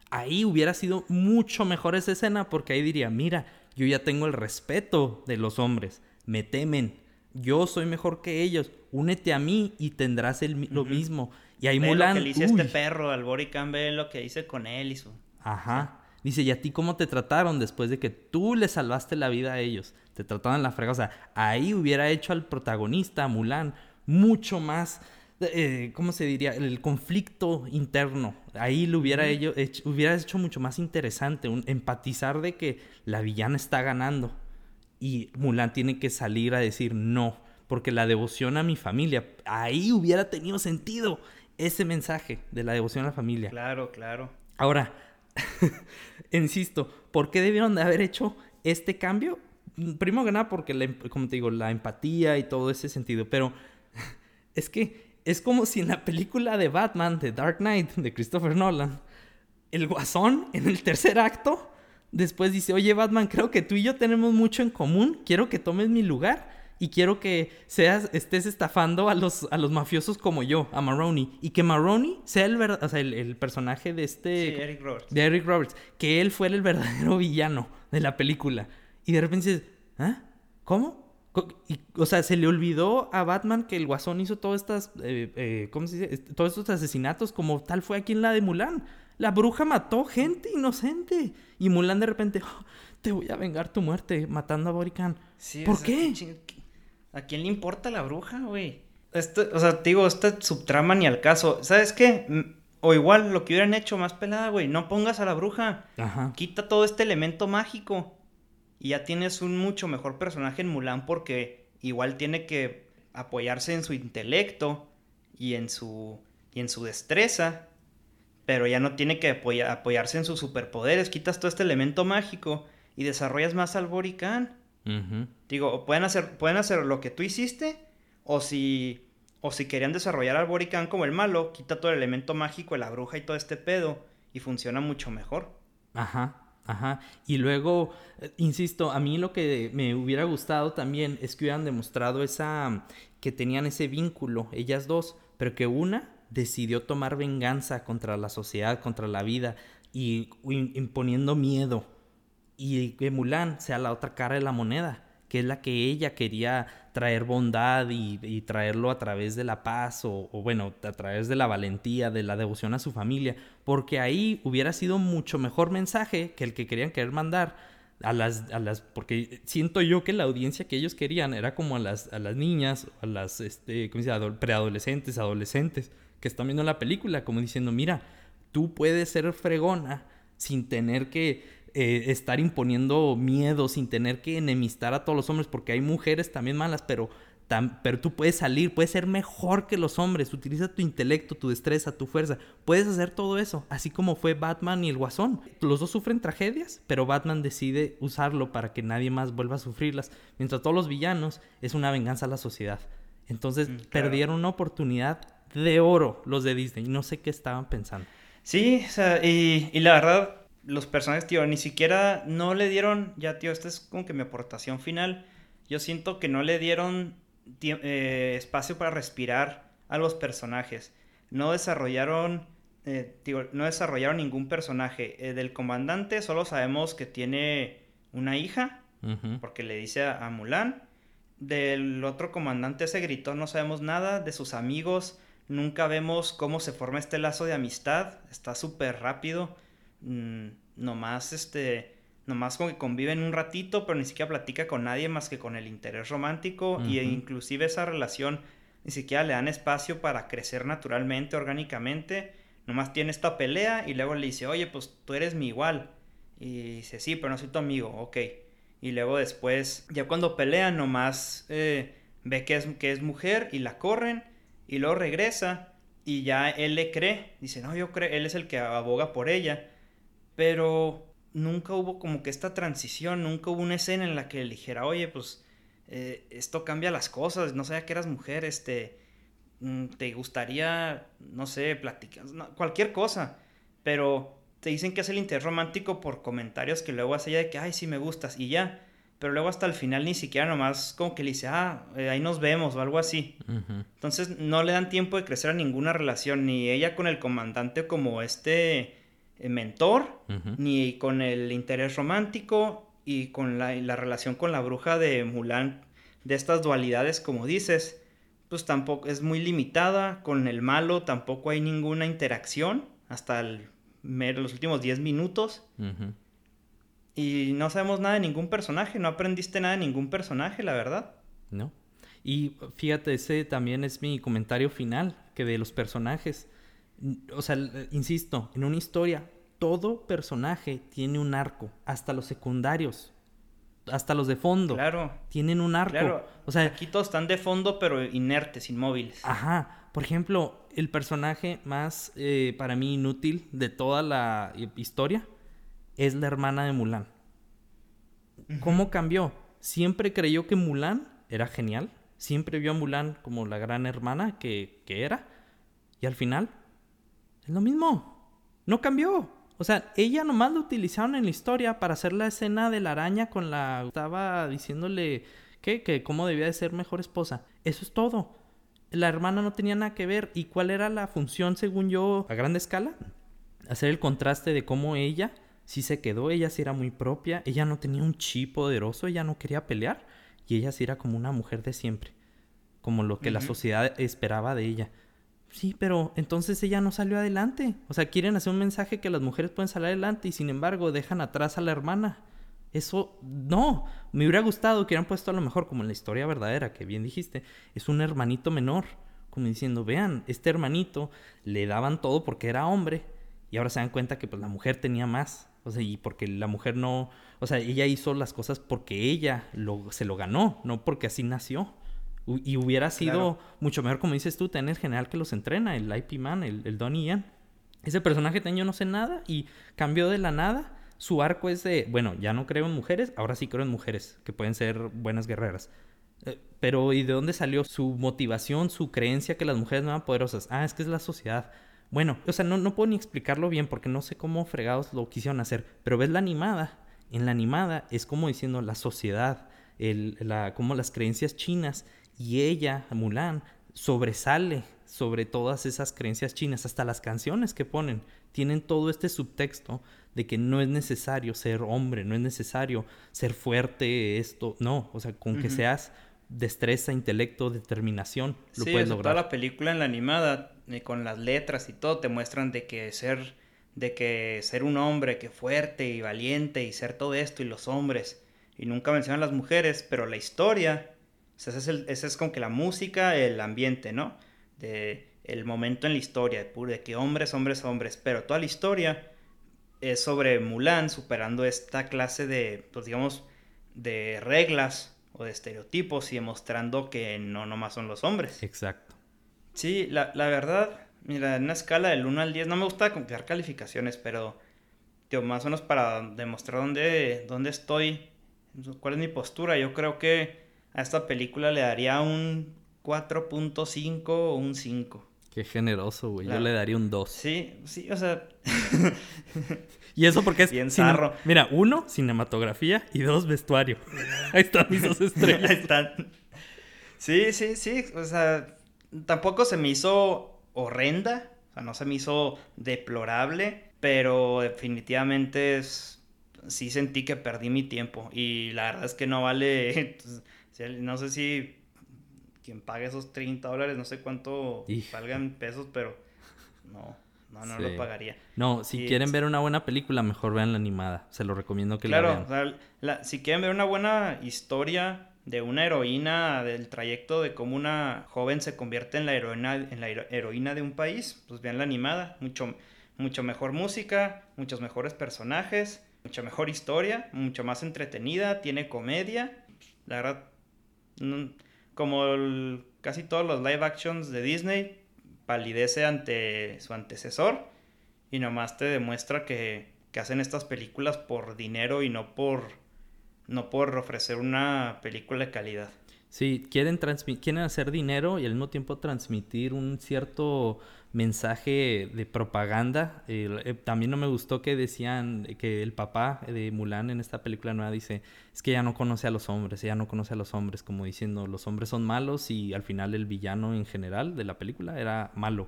ahí hubiera sido mucho mejor esa escena, porque ahí diría, mira, yo ya tengo el respeto de los hombres, me temen, yo soy mejor que ellos, únete a mí y tendrás el, lo mismo. Y ahí Mulan. Lo que le hice este perro al ve lo que hice con él y su. Ajá. Dice, ¿y a ti cómo te trataron después de que tú le salvaste la vida a ellos? Te trataban la frega. O sea, ahí hubiera hecho al protagonista, Mulan, mucho más. Eh, ¿Cómo se diría? El conflicto interno. Ahí lo hubiera, hecho, hubiera hecho mucho más interesante. Un, empatizar de que la villana está ganando. Y Mulan tiene que salir a decir no. Porque la devoción a mi familia, ahí hubiera tenido sentido ese mensaje de la devoción a la familia. Claro, claro. Ahora, insisto, ¿por qué debieron de haber hecho este cambio? Primero que nada porque, como te digo, la empatía y todo ese sentido, pero es que es como si en la película de Batman, de Dark Knight, de Christopher Nolan, el guasón en el tercer acto, después dice, oye Batman, creo que tú y yo tenemos mucho en común, quiero que tomes mi lugar y quiero que seas, estés estafando a los, a los mafiosos como yo, a Maroney. Y que Maroney sea el, o sea, el, personaje de este... Sí, Eric Roberts. De Eric Roberts. Que él fue el verdadero villano de la película. Y de repente dices, ¿ah? ¿Cómo? o sea, se le olvidó a Batman que el Guasón hizo todas estas, eh, eh, ¿cómo se dice? Todos estos asesinatos como tal fue aquí en la de Mulan. La bruja mató gente inocente. Y Mulan de repente, oh, te voy a vengar tu muerte matando a Borican. ¿Por qué? ¿A quién le importa la bruja, güey? Esto, o sea, te digo, esta subtrama ni al caso. ¿Sabes qué? O igual, lo que hubieran hecho más pelada, güey. No pongas a la bruja. Ajá. Quita todo este elemento mágico. Y ya tienes un mucho mejor personaje en Mulan porque igual tiene que apoyarse en su intelecto y en su, y en su destreza. Pero ya no tiene que apoyarse en sus superpoderes. Quitas todo este elemento mágico y desarrollas más al Digo, pueden hacer, pueden hacer lo que tú hiciste, o si, o si querían desarrollar al Borican como el malo, quita todo el elemento mágico la bruja y todo este pedo, y funciona mucho mejor. Ajá, ajá. Y luego, eh, insisto, a mí lo que me hubiera gustado también es que hubieran demostrado esa, que tenían ese vínculo, ellas dos, pero que una decidió tomar venganza contra la sociedad, contra la vida, y imponiendo miedo y que Mulan sea la otra cara de la moneda, que es la que ella quería traer bondad y, traerlo a través de la paz o, bueno, a través de la valentía, de la devoción a su familia, porque ahí hubiera sido mucho mejor mensaje que el que querían querer mandar a las, a las, porque siento yo que la audiencia que ellos querían era como a las, a las niñas, a las, este, ¿cómo se? Preadolescentes, adolescentes, que están viendo la película, como diciendo, mira, tú puedes ser fregona sin tener que eh, estar imponiendo miedo sin tener que enemistar a todos los hombres, porque hay mujeres también malas, pero, pero tú puedes salir, puedes ser mejor que los hombres, utiliza tu intelecto, tu destreza, tu fuerza, puedes hacer todo eso, así como fue Batman y el Guasón. Los dos sufren tragedias, pero Batman decide usarlo para que nadie más vuelva a sufrirlas, mientras todos los villanos es una venganza a la sociedad. Entonces mm, perdieron una oportunidad de oro los de Disney, no sé qué estaban pensando. Sí, o sea, y, y la verdad, los personajes, tío, ni siquiera no le dieron, ya, tío, esta es como que mi aportación final. Yo siento que no le dieron eh, espacio para respirar a los personajes. No desarrollaron, eh, no desarrollaron ningún personaje. Eh, del comandante solo sabemos que tiene una hija, porque le dice a, a, Mulan. Del otro comandante ese gritó, no sabemos nada. De sus amigos, nunca vemos cómo se forma este lazo de amistad. Está súper rápido. Mm, nomás este nomás como que conviven un ratito, pero ni siquiera platica con nadie más que con el interés romántico y inclusive esa relación ni siquiera le dan espacio para crecer naturalmente, orgánicamente, nomás tiene esta pelea y luego le dice, oye, pues tú eres mi igual. Y dice, sí, pero no soy tu amigo, ok. Y luego después, ya cuando pelean, nomás eh, ve que es, que es mujer y la corren y luego regresa y ya él le cree, dice, no, yo creo, él es el que aboga por ella pero nunca hubo como que esta transición, nunca hubo una escena en la que le dijera, oye, pues eh, esto cambia las cosas, no sabía que eras mujer, este, mm, te gustaría, no sé, platicar, cualquier cosa, pero te dicen que es el interés romántico por comentarios que luego hace ella de que, ay, sí me gustas, y ya, pero luego hasta el final ni siquiera nomás como que le dice, ah, eh, ahí nos vemos o algo así. Entonces no le dan tiempo de crecer a ninguna relación, ni ella con el comandante como este eh, mentor, ni con el interés romántico y con la, relación con la bruja de Mulan, de estas dualidades, como dices, pues tampoco es muy limitada. Con el malo tampoco hay ninguna interacción hasta el, los últimos 10 minutos. Y no sabemos nada de ningún personaje, no aprendiste nada de ningún personaje, la verdad. No. Y fíjate, ese también es mi comentario final, que de los personajes o sea, insisto, en una historia, todo personaje tiene un arco, hasta los secundarios, hasta los de fondo. Claro. Tienen un arco. Claro. O sea, aquí todos están de fondo, pero inertes, inmóviles. Ajá. Por ejemplo, el personaje más eh, para mí inútil de toda la historia es la hermana de Mulan. ¿Cómo cambió? Siempre creyó que Mulan era genial. Siempre vio a Mulan como la gran hermana que, que era. Y al final es lo mismo. No cambió. O sea, ella nomás la utilizaron en la historia para hacer la escena de la araña con la... Estaba diciéndole que, que cómo debía de ser mejor esposa. Eso es todo. La hermana no tenía nada que ver. ¿Y cuál era la función, según yo, a grande escala? Hacer el contraste de cómo ella sí se quedó, ella sí era muy propia, ella no tenía un chi poderoso, ella no quería pelear y ella sí era como una mujer de siempre, como lo que la sociedad esperaba de ella. Sí, pero entonces ella no salió adelante. O sea, quieren hacer un mensaje que las mujeres pueden salir adelante y sin embargo dejan atrás a la hermana. Eso no. Me hubiera gustado que hubieran puesto a lo mejor, como en la historia verdadera, que bien dijiste, es un hermanito menor. Como diciendo, vean, este hermanito le daban todo porque era hombre y ahora se dan cuenta que pues la mujer tenía más. O sea, y porque la mujer no, o sea, ella hizo las cosas porque ella lo, se lo ganó, no porque así nació. Y hubiera sido mucho mejor, como dices tú, tener el general que los entrena, el IP Man, el, el Donnie Yen. Ese personaje yo no sé nada y cambió de la nada. Su arco es de, bueno, ya no creo en mujeres, ahora sí creo en mujeres, que pueden ser buenas guerreras. Eh, pero ¿y de dónde salió su motivación, su creencia que las mujeres no eran poderosas? Ah, es que es la sociedad. Bueno, o sea, no, no puedo ni explicarlo bien porque no sé cómo fregados lo quisieron hacer. Pero ves la animada. En la animada es como diciendo la sociedad, el, la, como las creencias chinas y ella, Mulan, sobresale sobre todas esas creencias chinas, hasta las canciones que ponen, tienen todo este subtexto de que no es necesario ser hombre, no es necesario ser fuerte, esto, no, o sea, con que seas destreza, intelecto, determinación, lo puedes lograr. Toda la película en la animada, eh, con las letras y todo, te muestran de que ser, de que ser un hombre, que fuerte y valiente y ser todo esto y los hombres, y nunca mencionan las mujeres, pero la historia esa es, el, es como que la música, el ambiente, ¿no? De el momento en la historia, de, de que hombres, hombres, hombres, pero toda la historia es sobre Mulan superando esta clase de, pues digamos, de reglas o de estereotipos y demostrando que no nomás son los hombres. Exacto. Sí, la, la verdad, mira, en una escala del 1 al 10, no me gusta dar calificaciones, pero, tío, más o menos para demostrar dónde, dónde estoy, cuál es mi postura, yo creo que a esta película le daría un 4.5 o un 5. Qué generoso, güey. Yo le daría un 2. Sí, sí, o sea. y eso porque es. Bien zarro. Mira, uno, cinematografía y dos, vestuario. Ahí están mis dos estrellas. Ahí están. Sí, sí, sí. O sea, tampoco se me hizo horrenda. O sea, no se me hizo deplorable. Pero definitivamente es, sí sentí que perdí mi tiempo. Y la verdad es que no vale. no sé si quien pague esos 30 dólares, no sé cuánto valgan pesos, pero no, no, no lo pagaría. No, si quieren ver una buena película, mejor vean la animada. Se lo recomiendo que la vean. Claro, si quieren ver una buena historia de una heroína, del trayecto de cómo una joven se convierte en la heroína, en la heroína de un país, pues vean la animada. Mucho, mucho mejor música, muchos mejores personajes, mucha mejor historia, mucho más entretenida, tiene comedia. La verdad, como casi todos los live actions de Disney, palidece ante su antecesor y nomás te demuestra que, que hacen estas películas por dinero y no por, no por ofrecer una película de calidad. Sí, quieren, quieren hacer dinero y al mismo tiempo transmitir un cierto mensaje de propaganda. Eh, también no me gustó que decían que el papá de Mulan en esta película nueva dice, es que ya no conoce a los hombres, ella no conoce a los hombres, como diciendo, los hombres son malos y al final el villano en general de la película era malo.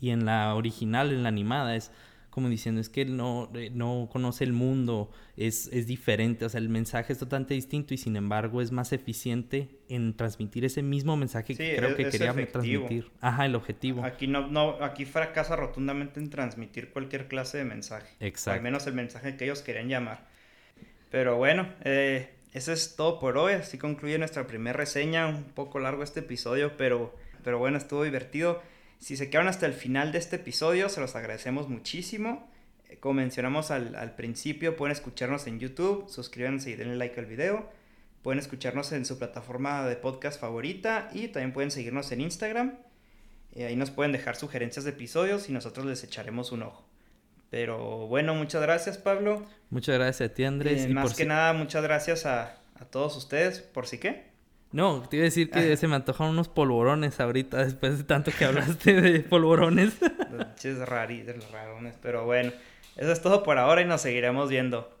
Y en la original, en la animada, es como diciendo, es que él no, eh, no conoce el mundo, es, es diferente, o sea, el mensaje es totalmente distinto y sin embargo es más eficiente en transmitir ese mismo mensaje que creo que quería transmitir. Ajá, el objetivo. Aquí no, no, aquí fracasa rotundamente en transmitir cualquier clase de mensaje. Exacto. Al menos el mensaje que ellos querían llamar. Pero bueno, eh, eso es todo por hoy. Así concluye nuestra primera reseña. Un poco largo este episodio, pero, pero bueno, estuvo divertido. Si se quedaron hasta el final de este episodio, se los agradecemos muchísimo. Eh, como mencionamos al, principio, pueden escucharnos en YouTube, suscríbanse y denle like al video. Pueden escucharnos en su plataforma de podcast favorita y también pueden seguirnos en Instagram. Eh, ahí nos pueden dejar sugerencias de episodios y nosotros les echaremos un ojo. Pero bueno, muchas gracias Pablo. Muchas gracias a ti Andrés. Eh, y más que nada, muchas gracias a, a todos ustedes. ¿Por si qué? No, te iba a decir que se me antojaron unos polvorones ahorita después de tanto que hablaste de polvorones. Los rarones, pero bueno. Eso es todo por ahora y nos seguiremos viendo.